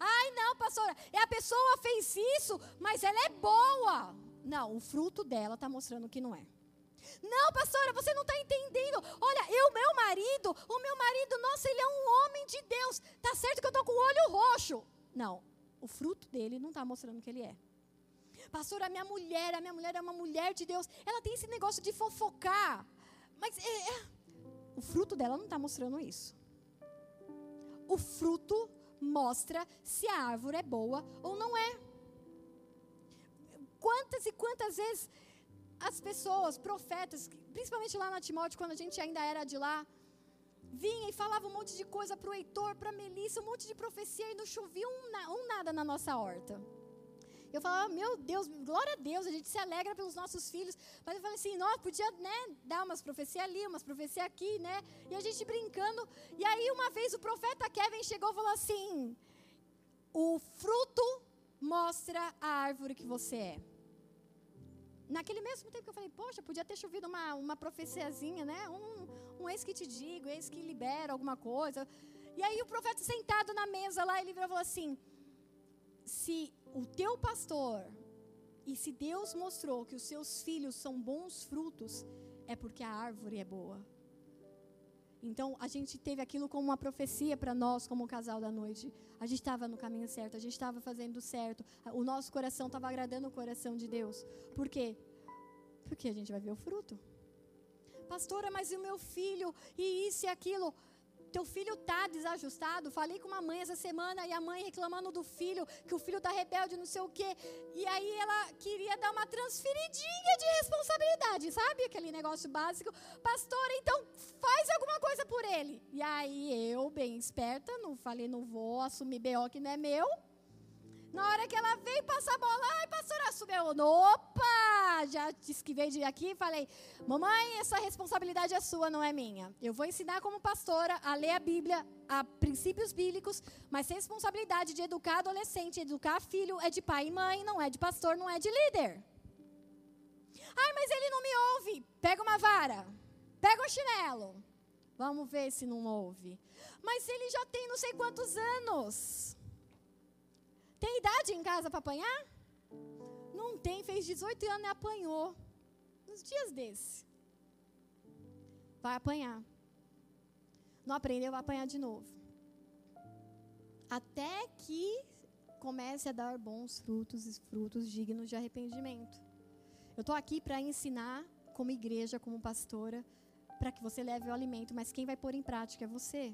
Ai, não, pastora, é a pessoa fez isso, mas ela é boa. Não, o fruto dela está mostrando que não é. Não, pastora, você não está entendendo. Olha, eu, meu marido, o meu marido, nossa, ele é um homem de Deus. Tá certo que eu estou com o olho roxo. Não, o fruto dele não está mostrando que ele é. Pastor, a minha mulher, a minha mulher é uma mulher de Deus. Ela tem esse negócio de fofocar. Mas é, é, o fruto dela não está mostrando isso. O fruto mostra se a árvore é boa ou não é. Quantas e quantas vezes as pessoas, profetas, principalmente lá na Timóteo, quando a gente ainda era de lá, vinha e falava um monte de coisa para o Heitor, para Melissa, um monte de profecia e não chovia um, um nada na nossa horta. Eu falava, meu Deus, glória a Deus, a gente se alegra pelos nossos filhos. Mas eu falei assim, nós podia né, dar umas profecias ali, umas profecias aqui, né? E a gente brincando. E aí uma vez o profeta Kevin chegou e falou assim: o fruto mostra a árvore que você é. Naquele mesmo tempo que eu falei, poxa, podia ter chovido uma, uma profeciazinha, né? Um, um ex que te digo, ex que libera alguma coisa. E aí o profeta sentado na mesa lá, ele virou e falou assim: se o teu pastor e se Deus mostrou que os seus filhos são bons frutos, é porque a árvore é boa. Então a gente teve aquilo como uma profecia para nós, como casal da noite. A gente estava no caminho certo, a gente estava fazendo certo. O nosso coração estava agradando o coração de Deus. Por quê? Porque a gente vai ver o fruto pastora, mas e o meu filho, e isso e aquilo. Teu filho está desajustado. Falei com uma mãe essa semana e a mãe reclamando do filho, que o filho está rebelde, não sei o quê. E aí ela queria dar uma transferidinha de responsabilidade, sabe? Aquele negócio básico. Pastora, então faz alguma coisa por ele. E aí eu, bem esperta, não falei, não vou assumir BO que não é meu. Na hora que ela veio passar a bola, ai, pastora, subiu. Opa! Já esquivei de aqui e falei, mamãe, essa responsabilidade é sua, não é minha. Eu vou ensinar como pastora a ler a Bíblia, a princípios bíblicos, mas responsabilidade de educar adolescente, educar filho é de pai e mãe, não é de pastor, não é de líder. Ai, mas ele não me ouve. Pega uma vara, pega um chinelo. Vamos ver se não ouve. Mas ele já tem não sei quantos anos. Tem idade em casa para apanhar? Não tem, fez 18 anos e apanhou. Nos dias desse. Vai apanhar. Não aprendeu, vai apanhar de novo. Até que comece a dar bons frutos e frutos dignos de arrependimento. Eu estou aqui para ensinar, como igreja, como pastora, para que você leve o alimento, mas quem vai pôr em prática é você.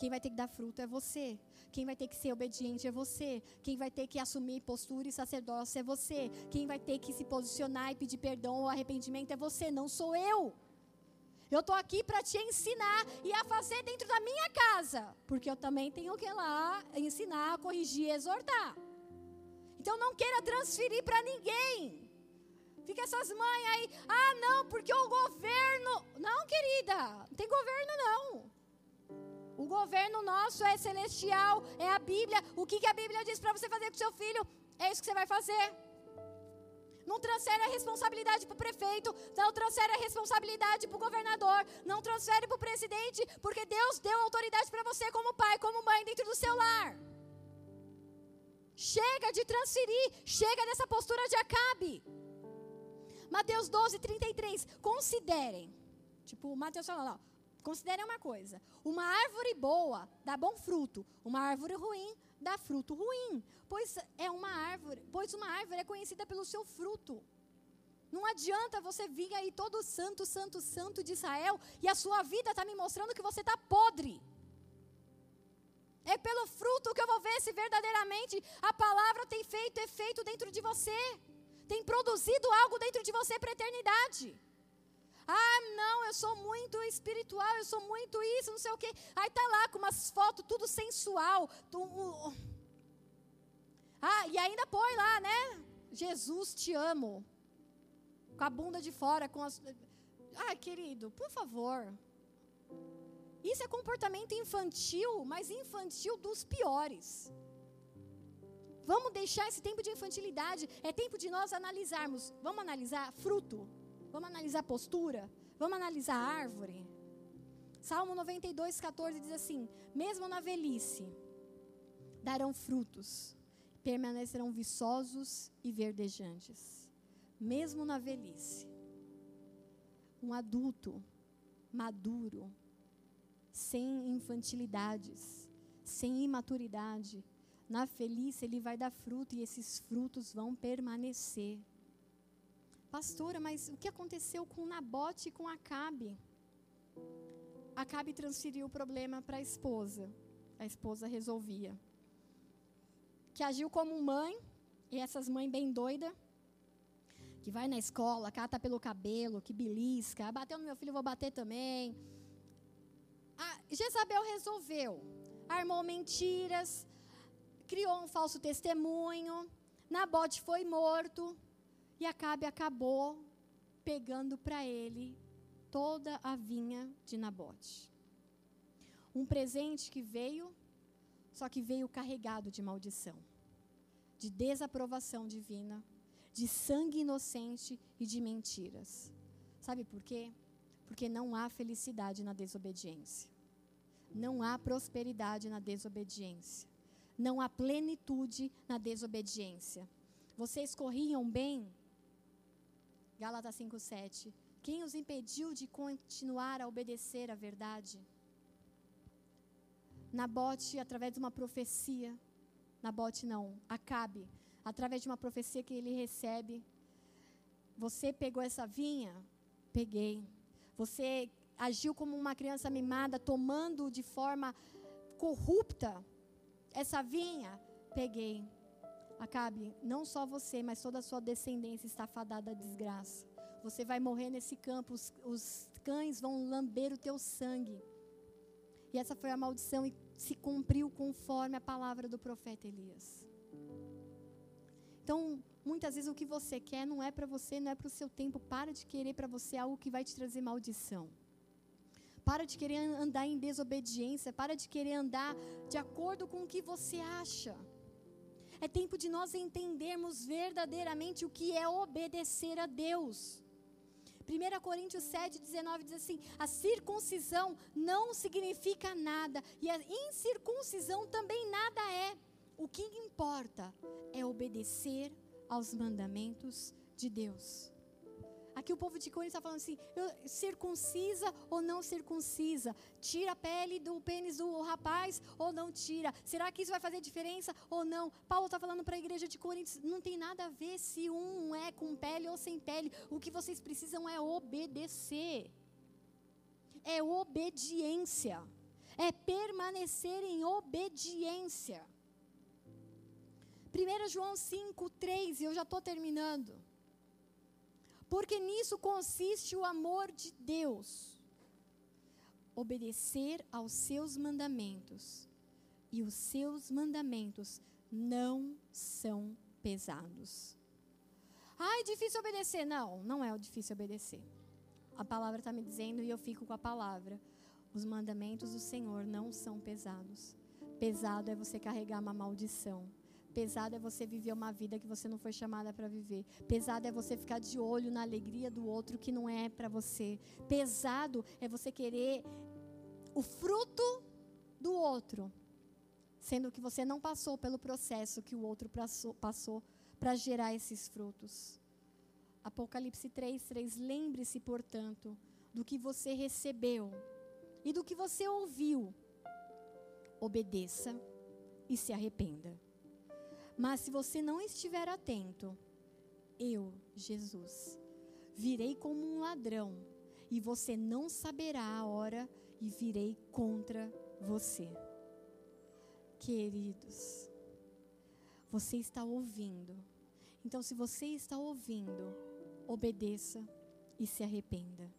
Quem vai ter que dar fruto é você. Quem vai ter que ser obediente é você. Quem vai ter que assumir postura e sacerdócio é você. Quem vai ter que se posicionar e pedir perdão ou arrependimento é você, não sou eu. Eu estou aqui para te ensinar e a fazer dentro da minha casa, porque eu também tenho que ir lá ensinar, corrigir, exortar. Então não queira transferir para ninguém. Fica essas mães aí, ah não, porque o governo. Não, querida, não tem governo não. O governo nosso é celestial, é a Bíblia. O que, que a Bíblia diz para você fazer com seu filho? É isso que você vai fazer. Não transfere a responsabilidade para o prefeito, não transfere a responsabilidade para o governador, não transfere para o presidente, porque Deus deu autoridade para você como pai, como mãe dentro do seu lar. Chega de transferir, chega dessa postura de Acabe. Mateus 12, 33. Considerem. Tipo, Mateus falando, ó, considerem uma coisa: uma árvore boa dá bom fruto, uma árvore ruim dá fruto ruim, pois é uma árvore, pois uma árvore é conhecida pelo seu fruto. Não adianta você vir aí todo santo, santo, santo de Israel e a sua vida está me mostrando que você está podre. É pelo fruto que eu vou ver se verdadeiramente a palavra tem feito efeito dentro de você, tem produzido algo dentro de você para a eternidade. Ah, não, eu sou muito espiritual, eu sou muito isso, não sei o quê. Aí tá lá com umas fotos tudo sensual. Ah, e ainda põe lá, né? Jesus te amo. Com a bunda de fora, com as. Ah, querido, por favor. Isso é comportamento infantil, mas infantil dos piores. Vamos deixar esse tempo de infantilidade. É tempo de nós analisarmos. Vamos analisar fruto. Vamos analisar postura? Vamos analisar a árvore? Salmo 92, 14 diz assim: Mesmo na velhice, darão frutos, permanecerão viçosos e verdejantes. Mesmo na velhice, um adulto maduro, sem infantilidades, sem imaturidade, na velhice ele vai dar fruto e esses frutos vão permanecer. Pastora, mas o que aconteceu com Nabote e com Acabe? Acabe transferiu o problema para a esposa. A esposa resolvia. Que agiu como mãe, e essas mães bem doida, que vai na escola, cata pelo cabelo, que belisca, bateu no meu filho, vou bater também. A Jezabel resolveu, armou mentiras, criou um falso testemunho, Nabote foi morto, e Acabe acabou pegando para ele toda a vinha de Nabote. Um presente que veio, só que veio carregado de maldição, de desaprovação divina, de sangue inocente e de mentiras. Sabe por quê? Porque não há felicidade na desobediência. Não há prosperidade na desobediência. Não há plenitude na desobediência. Vocês corriam bem Gálatas 5:7. Quem os impediu de continuar a obedecer à verdade? Nabote, através de uma profecia, Nabote não, Acabe, através de uma profecia que ele recebe, você pegou essa vinha? Peguei. Você agiu como uma criança mimada, tomando de forma corrupta essa vinha? Peguei. Acabe, não só você, mas toda a sua descendência está fadada à desgraça. Você vai morrer nesse campo, os, os cães vão lamber o teu sangue. E essa foi a maldição e se cumpriu conforme a palavra do profeta Elias. Então, muitas vezes o que você quer não é para você, não é para o seu tempo. Para de querer para você algo que vai te trazer maldição. Para de querer andar em desobediência. Para de querer andar de acordo com o que você acha. É tempo de nós entendermos verdadeiramente o que é obedecer a Deus. 1 Coríntios 7, 19 diz assim: a circuncisão não significa nada, e a incircuncisão também nada é. O que importa é obedecer aos mandamentos de Deus. Aqui o povo de Corinto está falando assim: circuncisa ou não circuncisa? Tira a pele do pênis do rapaz ou não tira? Será que isso vai fazer diferença ou não? Paulo está falando para a igreja de Corinto: não tem nada a ver se um é com pele ou sem pele. O que vocês precisam é obedecer. é obediência. É permanecer em obediência. 1 João 5, 3, e eu já estou terminando. Porque nisso consiste o amor de Deus. Obedecer aos seus mandamentos. E os seus mandamentos não são pesados. Ai, difícil obedecer. Não, não é o difícil obedecer. A palavra está me dizendo e eu fico com a palavra. Os mandamentos do Senhor não são pesados. Pesado é você carregar uma maldição. Pesado é você viver uma vida que você não foi chamada para viver. Pesado é você ficar de olho na alegria do outro que não é para você. Pesado é você querer o fruto do outro, sendo que você não passou pelo processo que o outro passou para gerar esses frutos. Apocalipse 3, 3. Lembre-se, portanto, do que você recebeu e do que você ouviu. Obedeça e se arrependa. Mas se você não estiver atento, eu, Jesus, virei como um ladrão, e você não saberá a hora, e virei contra você. Queridos, você está ouvindo. Então, se você está ouvindo, obedeça e se arrependa.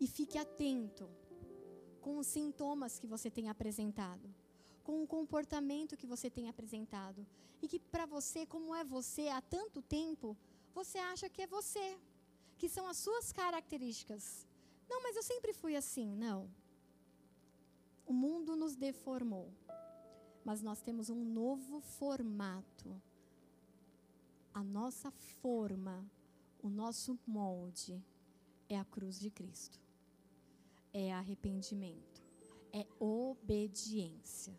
E fique atento com os sintomas que você tem apresentado com o comportamento que você tem apresentado. E que para você, como é você há tanto tempo, você acha que é você, que são as suas características. Não, mas eu sempre fui assim. Não. O mundo nos deformou. Mas nós temos um novo formato. A nossa forma, o nosso molde é a cruz de Cristo. É arrependimento. É obediência.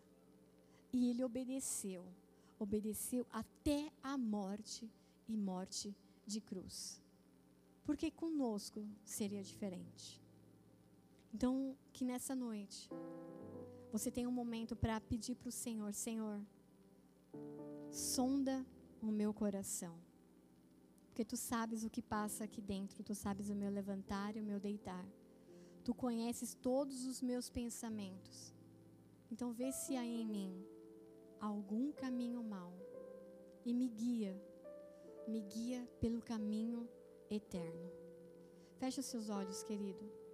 E ele obedeceu. Obedeceu até a morte e morte de cruz. Porque conosco seria diferente. Então, que nessa noite você tenha um momento para pedir para o Senhor: Senhor, sonda o meu coração. Porque tu sabes o que passa aqui dentro, tu sabes o meu levantar e o meu deitar. Tu conheces todos os meus pensamentos. Então, vê se há em mim algum caminho mau e me guia, me guia pelo caminho eterno. Feche os seus olhos, querido.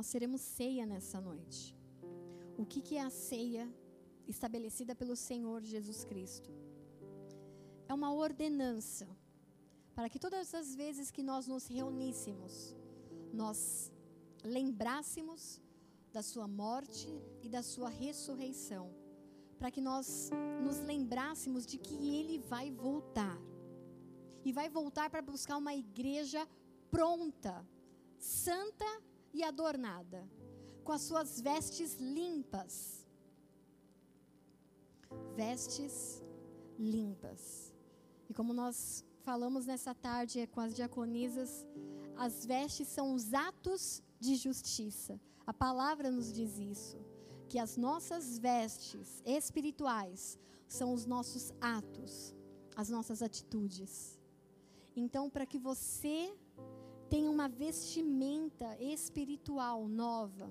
Nós teremos ceia nessa noite. O que, que é a ceia estabelecida pelo Senhor Jesus Cristo? É uma ordenança para que todas as vezes que nós nos reuníssemos, nós lembrássemos da sua morte e da sua ressurreição, para que nós nos lembrássemos de que ele vai voltar. E vai voltar para buscar uma igreja pronta, santa e adornada, com as suas vestes limpas. Vestes limpas. E como nós falamos nessa tarde com as diaconisas, as vestes são os atos de justiça. A palavra nos diz isso, que as nossas vestes espirituais são os nossos atos, as nossas atitudes. Então, para que você tem uma vestimenta espiritual nova.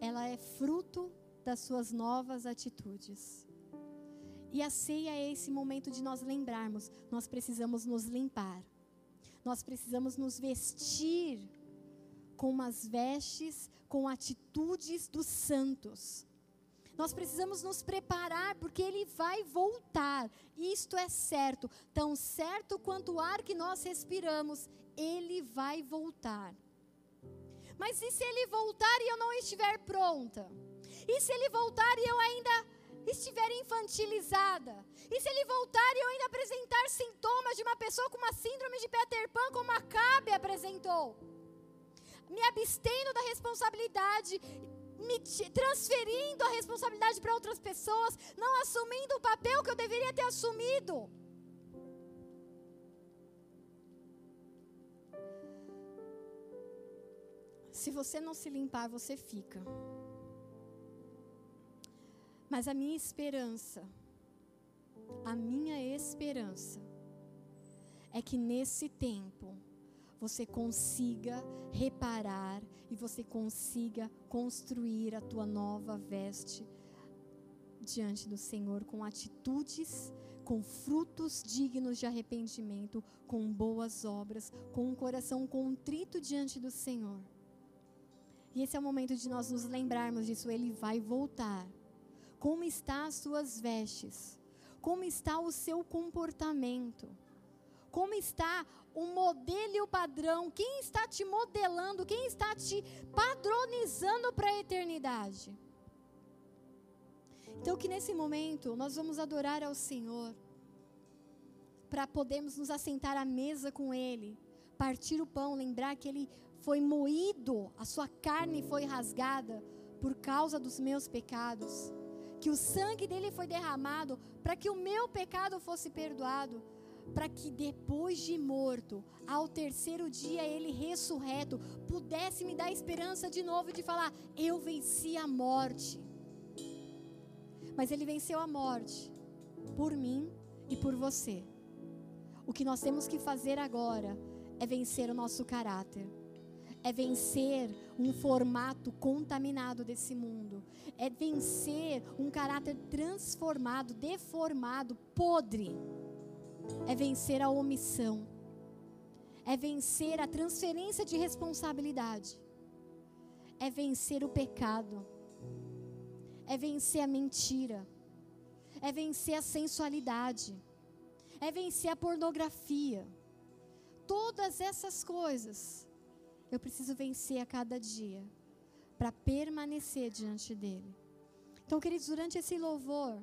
Ela é fruto das suas novas atitudes. E a ceia é esse momento de nós lembrarmos, nós precisamos nos limpar. Nós precisamos nos vestir com umas vestes, com atitudes dos santos. Nós precisamos nos preparar porque ele vai voltar. Isto é certo, tão certo quanto o ar que nós respiramos, ele vai voltar. Mas e se ele voltar e eu não estiver pronta? E se ele voltar e eu ainda estiver infantilizada? E se ele voltar e eu ainda apresentar sintomas de uma pessoa com uma síndrome de Peter Pan, como a Cabe apresentou? Me abstendo da responsabilidade, me transferindo a responsabilidade para outras pessoas, não assumindo o papel que eu deveria ter assumido. Se você não se limpar, você fica. Mas a minha esperança, a minha esperança, é que nesse tempo você consiga reparar e você consiga construir a tua nova veste diante do Senhor com atitudes, com frutos dignos de arrependimento, com boas obras, com um coração contrito diante do Senhor. E esse é o momento de nós nos lembrarmos disso. Ele vai voltar. Como está as suas vestes? Como está o seu comportamento? Como está o modelo e o padrão? Quem está te modelando? Quem está te padronizando para a eternidade? Então, que nesse momento nós vamos adorar ao Senhor, para podermos nos assentar à mesa com Ele, partir o pão, lembrar que Ele foi moído, a sua carne foi rasgada por causa dos meus pecados que o sangue dele foi derramado para que o meu pecado fosse perdoado, para que depois de morto, ao terceiro dia ele ressurreto, pudesse me dar esperança de novo de falar: eu venci a morte. Mas ele venceu a morte por mim e por você. O que nós temos que fazer agora é vencer o nosso caráter é vencer um formato contaminado desse mundo, é vencer um caráter transformado, deformado, podre, é vencer a omissão, é vencer a transferência de responsabilidade, é vencer o pecado, é vencer a mentira, é vencer a sensualidade, é vencer a pornografia. Todas essas coisas eu preciso vencer a cada dia para permanecer diante dele. Então, queridos, durante esse louvor,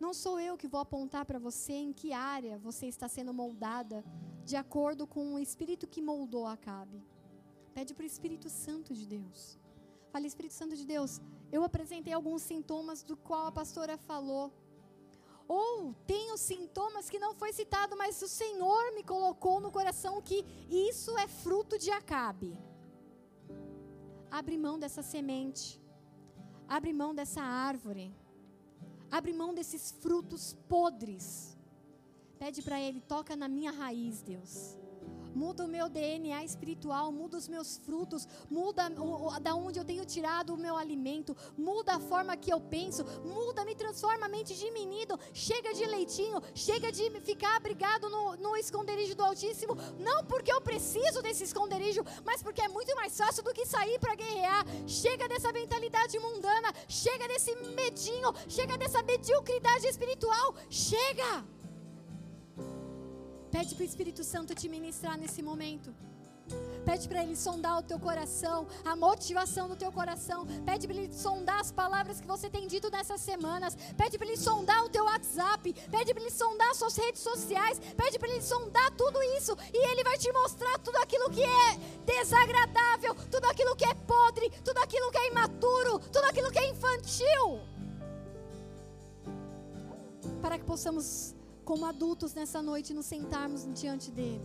não sou eu que vou apontar para você em que área você está sendo moldada de acordo com o Espírito que moldou Acabe. Pede para o Espírito Santo de Deus. Fale, Espírito Santo de Deus, eu apresentei alguns sintomas do qual a pastora falou. Ou tenho sintomas que não foi citado, mas o Senhor me colocou no coração que isso é fruto de Acabe. Abre mão dessa semente. Abre mão dessa árvore. Abre mão desses frutos podres. Pede para Ele, toca na minha raiz, Deus muda o meu DNA espiritual, muda os meus frutos, muda o, da onde eu tenho tirado o meu alimento, muda a forma que eu penso, muda, me transforma a mente de menino, chega de leitinho, chega de ficar abrigado no, no esconderijo do Altíssimo, não porque eu preciso desse esconderijo, mas porque é muito mais fácil do que sair para guerrear. Chega dessa mentalidade mundana, chega desse medinho, chega dessa mediocridade espiritual, chega! Pede para o Espírito Santo te ministrar nesse momento. Pede para Ele sondar o teu coração, a motivação do teu coração. Pede para Ele sondar as palavras que você tem dito nessas semanas. Pede para Ele sondar o teu WhatsApp. Pede para Ele sondar as suas redes sociais. Pede para Ele sondar tudo isso. E Ele vai te mostrar tudo aquilo que é desagradável, tudo aquilo que é podre, tudo aquilo que é imaturo, tudo aquilo que é infantil. Para que possamos como adultos nessa noite nos sentarmos diante dele.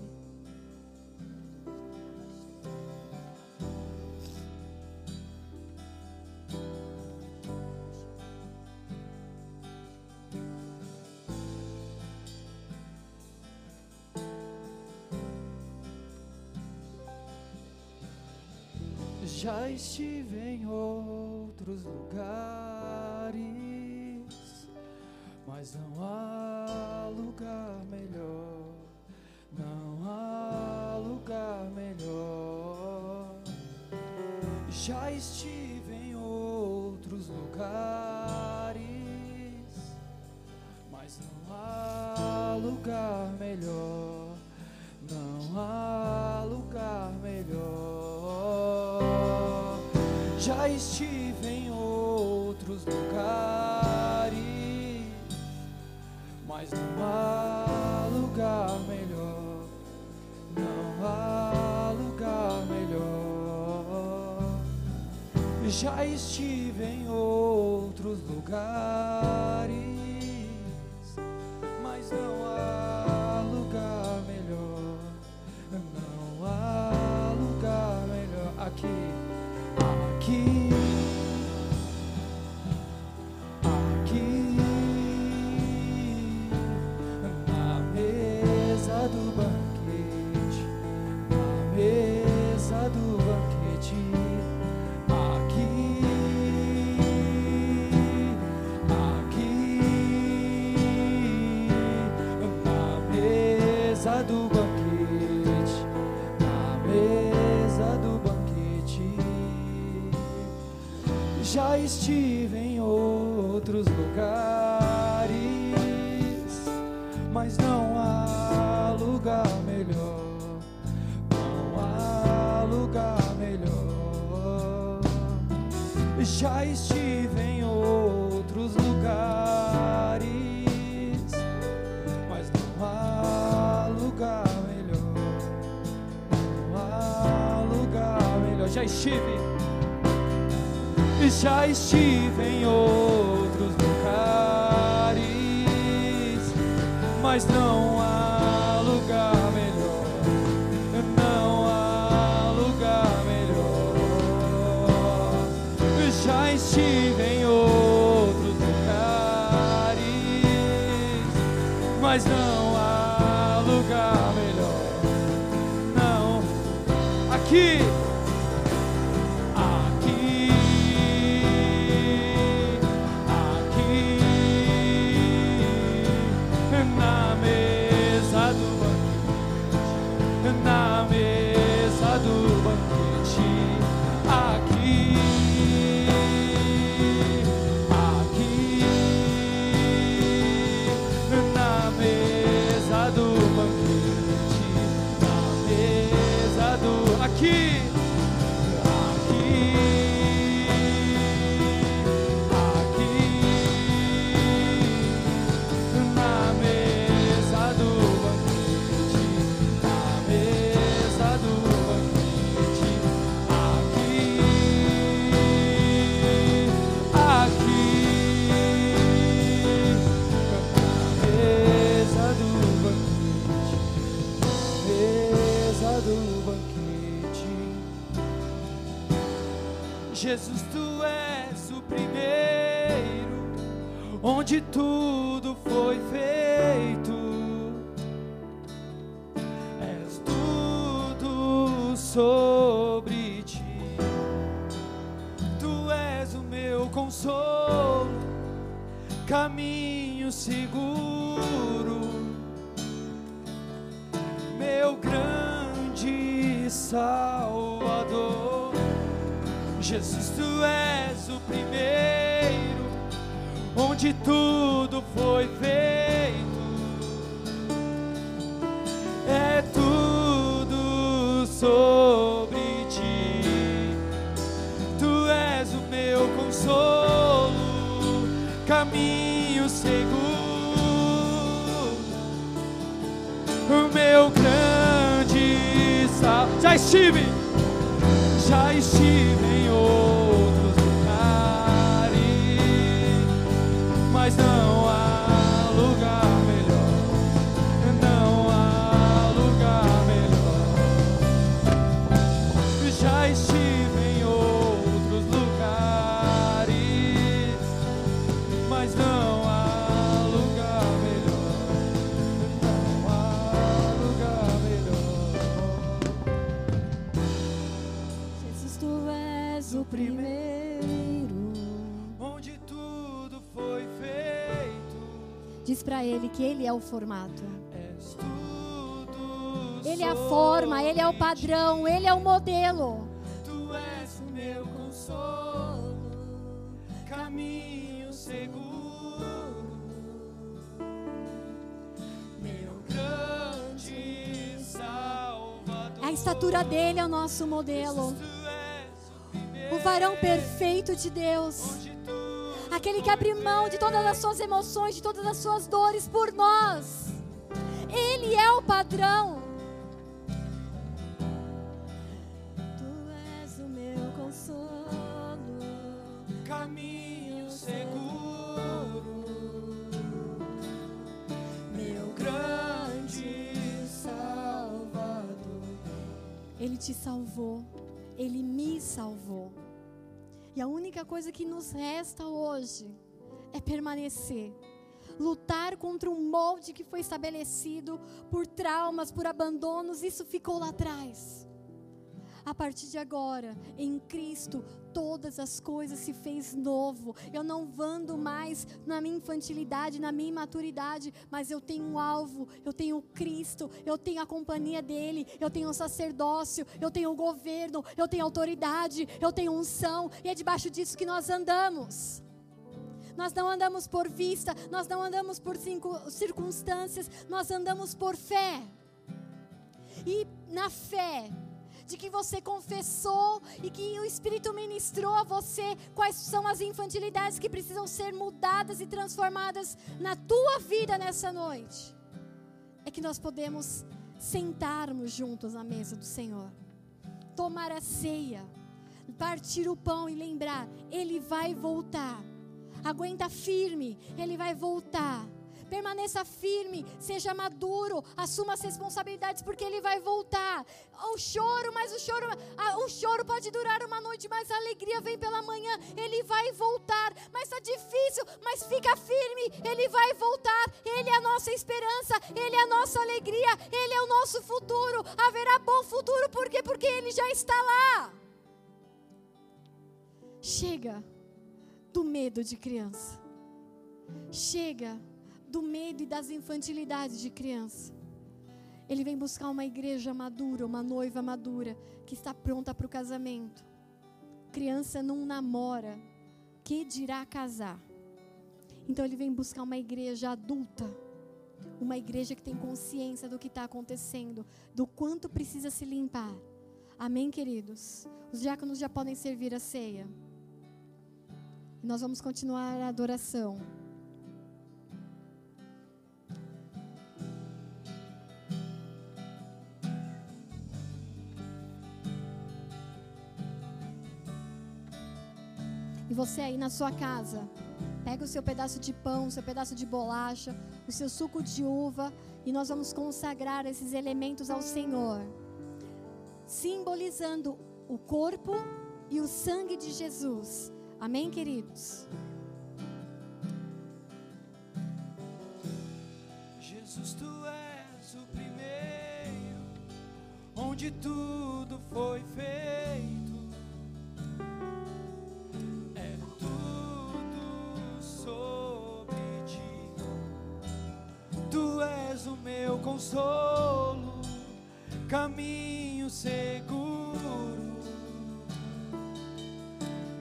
Já estive em outros lugares mas não há lugar melhor, não há lugar melhor. Já estive em outros lugares, mas não há lugar melhor, Já estive em outros lugares, Já estive em outros lugares, mas não há lugar melhor. Não há lugar melhor. Já estive em outros lugares, mas não há lugar melhor. Não há lugar melhor. Já estive já estive em outros lugares, mas não há lugar melhor. Não há lugar melhor. Já estive em outros lugares, mas não mesa do banquete. Jesus, tu és o primeiro, onde tudo foi feito. És tudo sobre ti. Tu és o meu consolo, caminho seguro, meu grande Salvador. Jesus, tu és o primeiro, onde tudo foi feito. Estive. Já estive para ele que ele é o formato. Ele é a forma, ele é o padrão, ele é o modelo. Tu és o meu consolo, caminho seguro, meu grande Salvador. A estatura dele é o nosso modelo. O varão perfeito de Deus. Aquele que abre mão de todas as suas emoções, de todas as suas dores por nós. Ele é o padrão. Tu és o meu consolo. caminho seguro, meu grande Salvador. Ele te salvou. Ele me salvou. E a única coisa que nos resta hoje é permanecer. Lutar contra um molde que foi estabelecido por traumas, por abandonos, isso ficou lá atrás. A partir de agora, em Cristo, todas as coisas se fez novo. Eu não ando mais na minha infantilidade, na minha imaturidade, mas eu tenho um alvo, eu tenho Cristo, eu tenho a companhia dele, eu tenho o sacerdócio, eu tenho o governo, eu tenho autoridade, eu tenho unção, e é debaixo disso que nós andamos. Nós não andamos por vista, nós não andamos por circunstâncias, nós andamos por fé. E na fé, de que você confessou e que o Espírito ministrou a você quais são as infantilidades que precisam ser mudadas e transformadas na tua vida nessa noite. É que nós podemos sentarmos juntos na mesa do Senhor, tomar a ceia, partir o pão e lembrar: Ele vai voltar. Aguenta firme, Ele vai voltar permaneça firme, seja maduro, assuma as responsabilidades, porque ele vai voltar. O choro, mas o choro, o choro pode durar uma noite, mas a alegria vem pela manhã, ele vai voltar. Mas está difícil, mas fica firme, ele vai voltar. Ele é a nossa esperança, ele é a nossa alegria, ele é o nosso futuro. Haverá bom futuro, por quê? Porque ele já está lá. Chega do medo de criança. Chega do medo e das infantilidades de criança. Ele vem buscar uma igreja madura, uma noiva madura, que está pronta para o casamento. Criança não namora, que dirá casar? Então ele vem buscar uma igreja adulta, uma igreja que tem consciência do que está acontecendo, do quanto precisa se limpar. Amém, queridos? Os diáconos já podem servir a ceia. Nós vamos continuar a adoração. Você aí na sua casa, pega o seu pedaço de pão, o seu pedaço de bolacha, o seu suco de uva e nós vamos consagrar esses elementos ao Senhor, simbolizando o corpo e o sangue de Jesus. Amém, queridos? Jesus, tu és o primeiro, onde tudo foi feito o meu consolo, caminho seguro,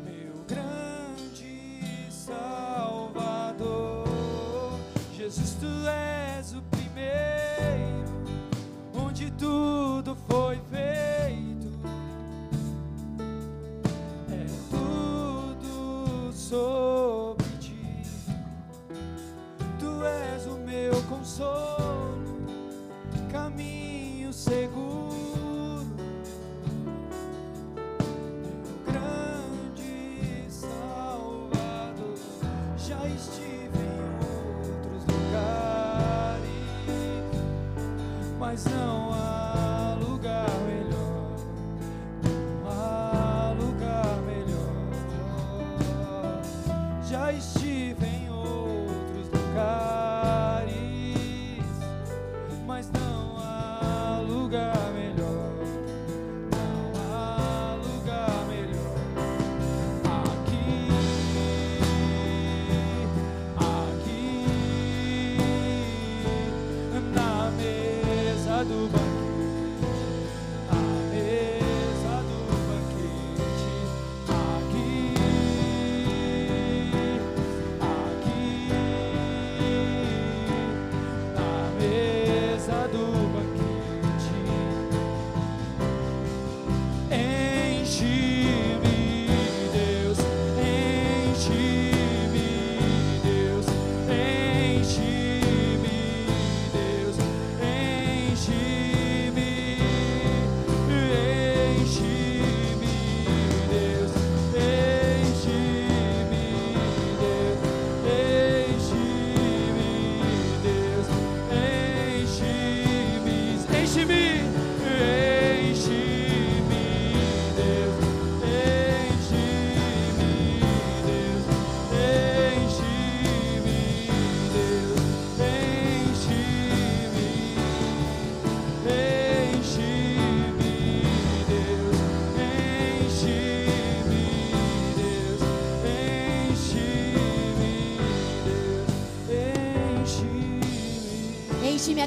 meu grande Salvador. Jesus, tu és o primeiro, onde tudo foi feito, é tudo sobre ti. Tu és o meu consolo do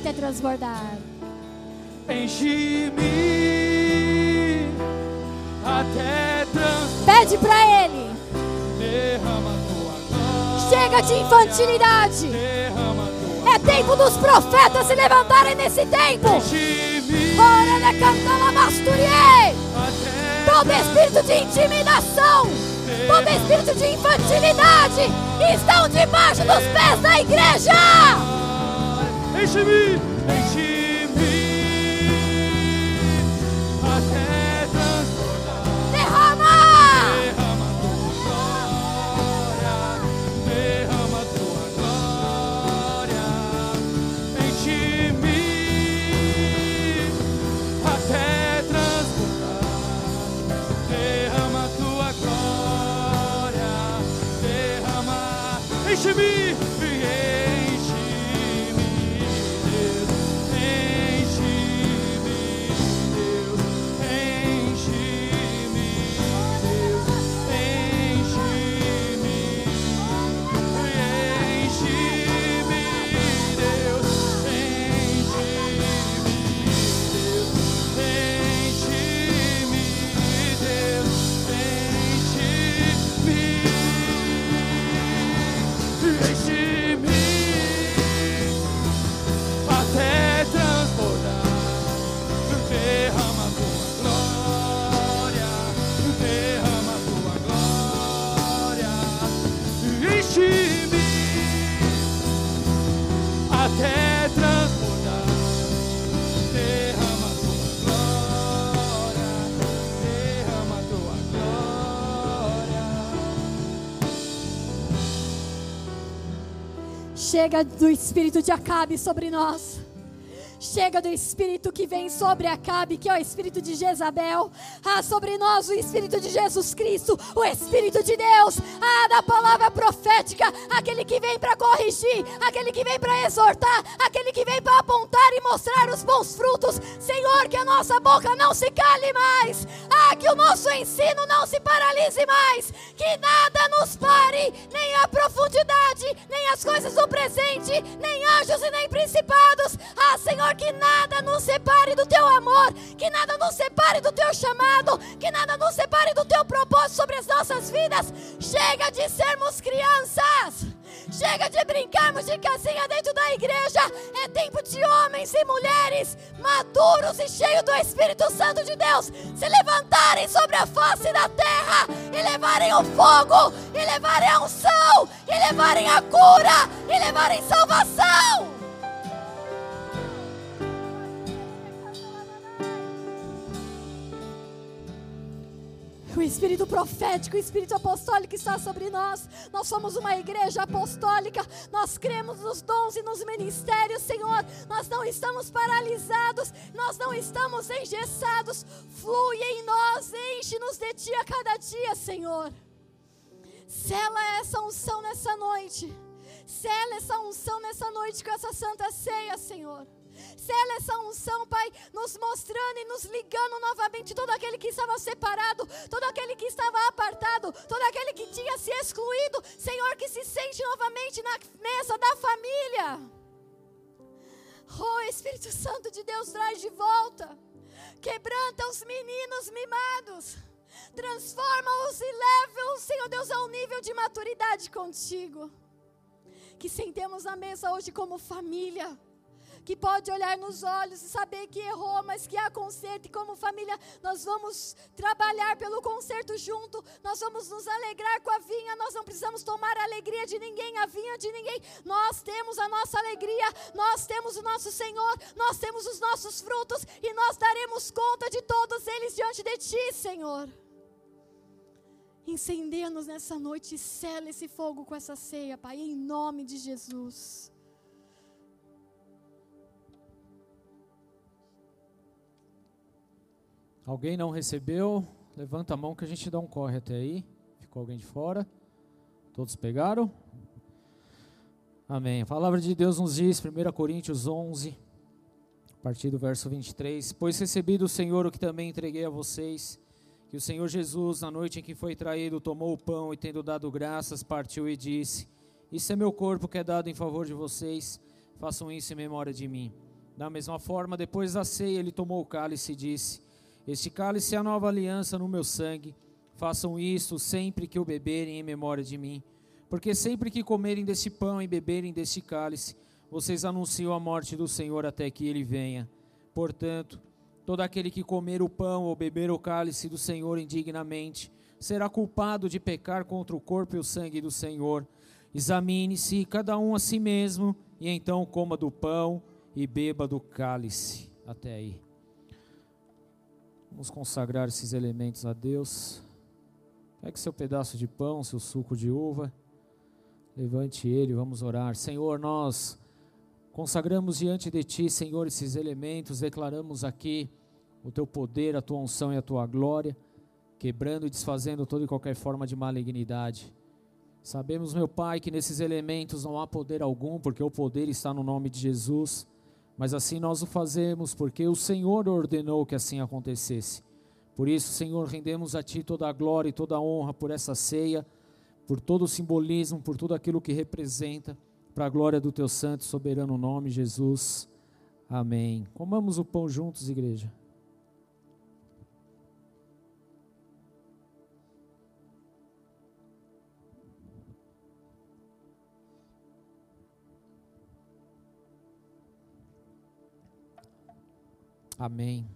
até transbordar. Enche-me até transbordar. Pede para Ele. Derrama tua. Chega de infantilidade. É tempo dos profetas se levantarem nesse tempo. Enche-me Ora, ele canta masturie. até Todo espírito de intimidação, todo espírito de infantilidade estão debaixo dos pés da igreja. Enche-me, enche-me até transbordar. Derrama! Derrama tua glória, derrama tua glória. Enche-me até transbordar. Derrama tua glória, derrama. Enche-me, Chega do espírito de Acabe sobre nós. Chega do espírito que vem sobre Acabe, que é o espírito de Jezabel. Ah, sobre nós o espírito de Jesus Cristo, o espírito de Deus. Ah, da palavra profética, aquele que vem para corrigir, aquele que vem para exortar, aquele que vem para apontar e mostrar os bons frutos. Senhor, que a nossa boca não se cale mais. Ah, que o nosso ensino não se paralise mais. Que nada nos pare, nem a profundidade, nem as coisas do presente, nem anjos e nem principados. Ah, Senhor, que nada nos separe do teu amor, que nada nos separe do teu chamado, que nada nos separe do teu propósito sobre as nossas vidas. Chega de sermos crianças. Chega de brincarmos de casinha dentro da igreja. É tempo de homens e mulheres maduros e cheios do Espírito Santo de Deus se levantarem sobre a face da terra e levarem o fogo, e levarem a unção, e levarem a cura, e levarem salvação. O espírito profético, o espírito apostólico está sobre nós. Nós somos uma igreja apostólica. Nós cremos nos dons e nos ministérios, Senhor. Nós não estamos paralisados, nós não estamos engessados. Flui em nós, enche-nos de ti a cada dia, Senhor. Sela essa unção nessa noite. Sela essa unção nessa noite com essa santa ceia, Senhor. Sela essa unção, Pai, nos mostrando e nos ligando novamente todo aquele que estava separado, todo aquele que estava apartado, todo aquele que tinha se excluído, Senhor, que se sente novamente na mesa da família. Oh, Espírito Santo de Deus, traz de volta, quebranta os meninos mimados, transforma-os e leva-os, Senhor Deus, a um nível de maturidade contigo. Que sentemos na mesa hoje como família que pode olhar nos olhos e saber que errou, mas que há conserto, e como família nós vamos trabalhar pelo conserto junto, nós vamos nos alegrar com a vinha, nós não precisamos tomar a alegria de ninguém, a vinha de ninguém, nós temos a nossa alegria, nós temos o nosso Senhor, nós temos os nossos frutos e nós daremos conta de todos eles diante de Ti, Senhor. Incendeia-nos nessa noite e sela esse fogo com essa ceia, Pai, em nome de Jesus. Alguém não recebeu? Levanta a mão que a gente dá um corre até aí. Ficou alguém de fora? Todos pegaram? Amém. A palavra de Deus nos diz, 1 Coríntios 11, a partir do verso 23: Pois recebi do Senhor o que também entreguei a vocês, que o Senhor Jesus, na noite em que foi traído, tomou o pão e, tendo dado graças, partiu e disse: Isso é meu corpo que é dado em favor de vocês. façam isso em memória de mim. Da mesma forma, depois da ceia, ele tomou o cálice e disse: Este cálice é a nova aliança no meu sangue. Façam isso sempre que o beberem em memória de mim. Porque sempre que comerem deste pão e beberem deste cálice, vocês anunciam a morte do Senhor até que ele venha. Portanto, todo aquele que comer o pão ou beber o cálice do Senhor indignamente será culpado de pecar contra o corpo e o sangue do Senhor. Examine-se cada um a si mesmo, e então coma do pão e beba do cálice. Até aí. Vamos consagrar esses elementos a Deus. Pegue seu pedaço de pão, seu suco de uva. Levante ele, vamos orar. Senhor, nós consagramos diante de Ti, Senhor, esses elementos, declaramos aqui o Teu poder, a Tua unção e a Tua glória, quebrando e desfazendo toda e qualquer forma de malignidade. Sabemos, meu Pai, que nesses elementos não há poder algum, porque o poder está no nome de Jesus, mas assim nós o fazemos porque o Senhor ordenou que assim acontecesse. Por isso, Senhor, rendemos a Ti toda a glória e toda a honra por essa ceia por todo o simbolismo, por tudo aquilo que representa, para a glória do teu santo e soberano nome, Jesus. Amém. Comamos o pão juntos, igreja. Amém.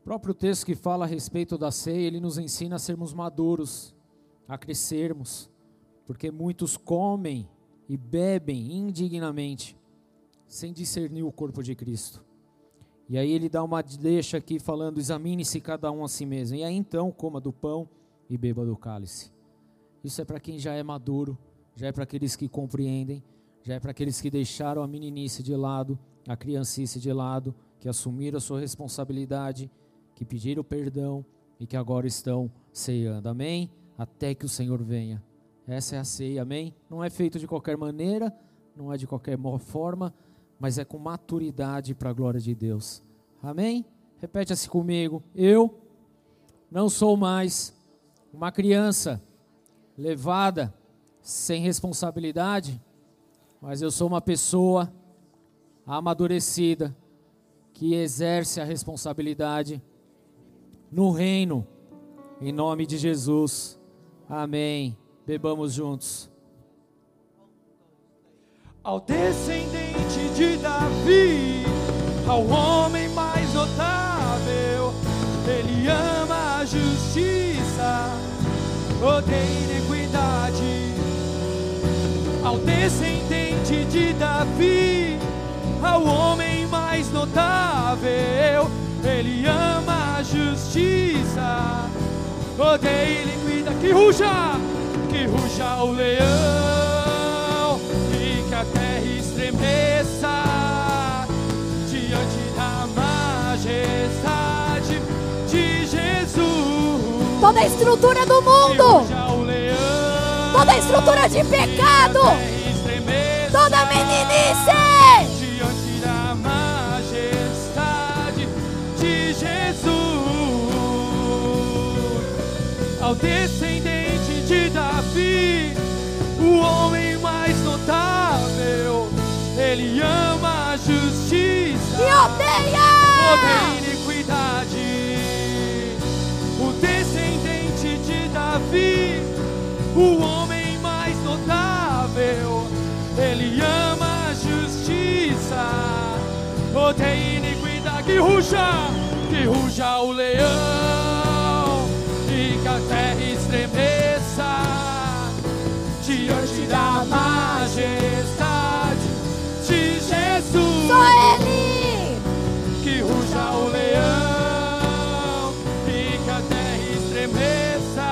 O próprio texto que fala a respeito da ceia, ele nos ensina a sermos maduros, a crescermos, porque muitos comem e bebem indignamente, sem discernir o corpo de Cristo. E aí ele dá uma deixa aqui falando: examine-se cada um a si mesmo. E aí então coma do pão e beba do cálice. Isso é para quem já é maduro, já é para aqueles que compreendem, já é para aqueles que deixaram a meninice de lado, a criancice de lado, que assumiram a sua responsabilidade que pediram perdão e que agora estão ceando. Amém? Até que o Senhor venha. Essa é a ceia, amém? Não é feito de qualquer maneira, não é de qualquer forma, mas é com maturidade para a glória de Deus. Amém? Repete assim comigo. Eu não sou mais uma criança levada sem responsabilidade, mas eu sou uma pessoa amadurecida que exerce a responsabilidade no reino. Em nome de Jesus. Amém. Bebamos juntos. Ao descendente de Davi, ao homem mais notável, ele ama a justiça, odeia iniquidade. Ao descendente de Davi, ao homem mais notável, ele ama a justiça, odeia iniquida. Que ruja, que ruja o leão, e que a terra estremeça. Diante da majestade de Jesus. Toda a estrutura do mundo, toda a estrutura de pecado, toda a meninice. Ao descendente de Davi, o homem mais notável. Ele ama a justiça e odeia, odeia iniquidade. O descendente de Davi, o homem mais notável. Ele ama a justiça, odeia iniquidade. Que ruja, que ruja o leão diante da majestade de Jesus. Só Ele! Que ruja o leão e que a terra estremeça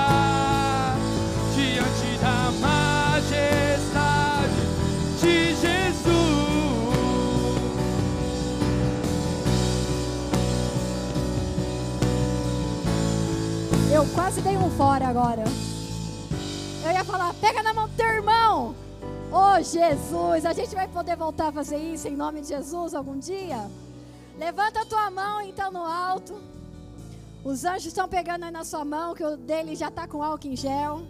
diante da majestade de Jesus. Eu quase dei um fora agora. Oh Jesus, a gente vai poder voltar a fazer isso em nome de Jesus algum dia? Levanta a tua mão então no alto. Os anjos estão pegando aí na sua mão, que o dele já está com álcool em gel.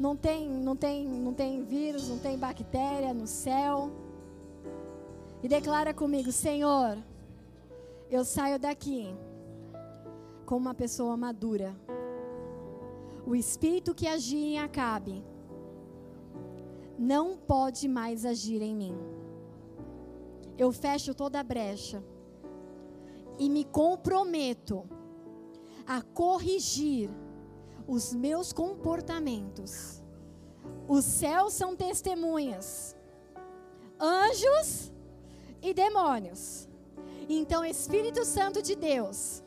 não tem, não tem, não tem vírus, não tem bactéria no céu. E declara comigo, Senhor, eu saio daqui como uma pessoa madura. O espírito que agia em Acabe não pode mais agir em mim. Eu fecho toda a brecha e me comprometo a corrigir os meus comportamentos. Os céus são testemunhas, anjos e demônios. Então, Espírito Santo de Deus,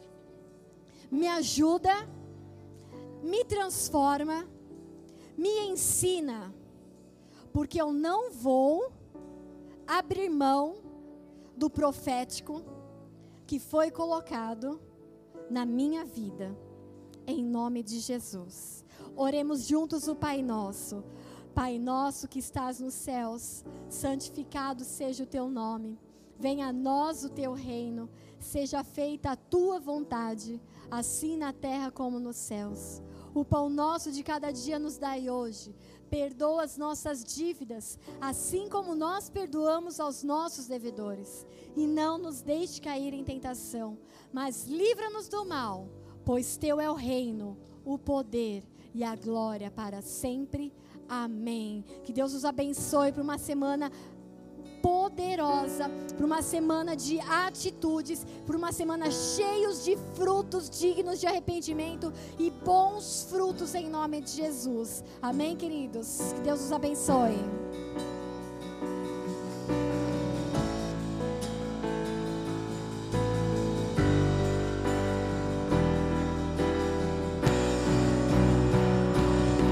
me ajuda, me transforma, me ensina, porque eu não vou abrir mão do profético que foi colocado na minha vida, em nome de Jesus. Oremos juntos o Pai Nosso. Pai nosso que estás nos céus, santificado seja o teu nome. Venha a nós o teu reino, seja feita a tua vontade, assim na terra como nos céus. O pão nosso de cada dia nos dai hoje. Perdoa as nossas dívidas, assim como nós perdoamos aos nossos devedores. E não nos deixe cair em tentação, mas livra-nos do mal, pois teu é o reino, o poder e a glória para sempre. Amém. Que Deus os abençoe para uma semana poderosa, para uma semana de atitudes, para uma semana cheios de frutos dignos de arrependimento e bons frutos em nome de Jesus. Amém, queridos. Que Deus os abençoe.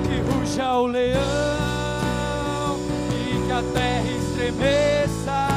Que ruja o leão a terra estremeça.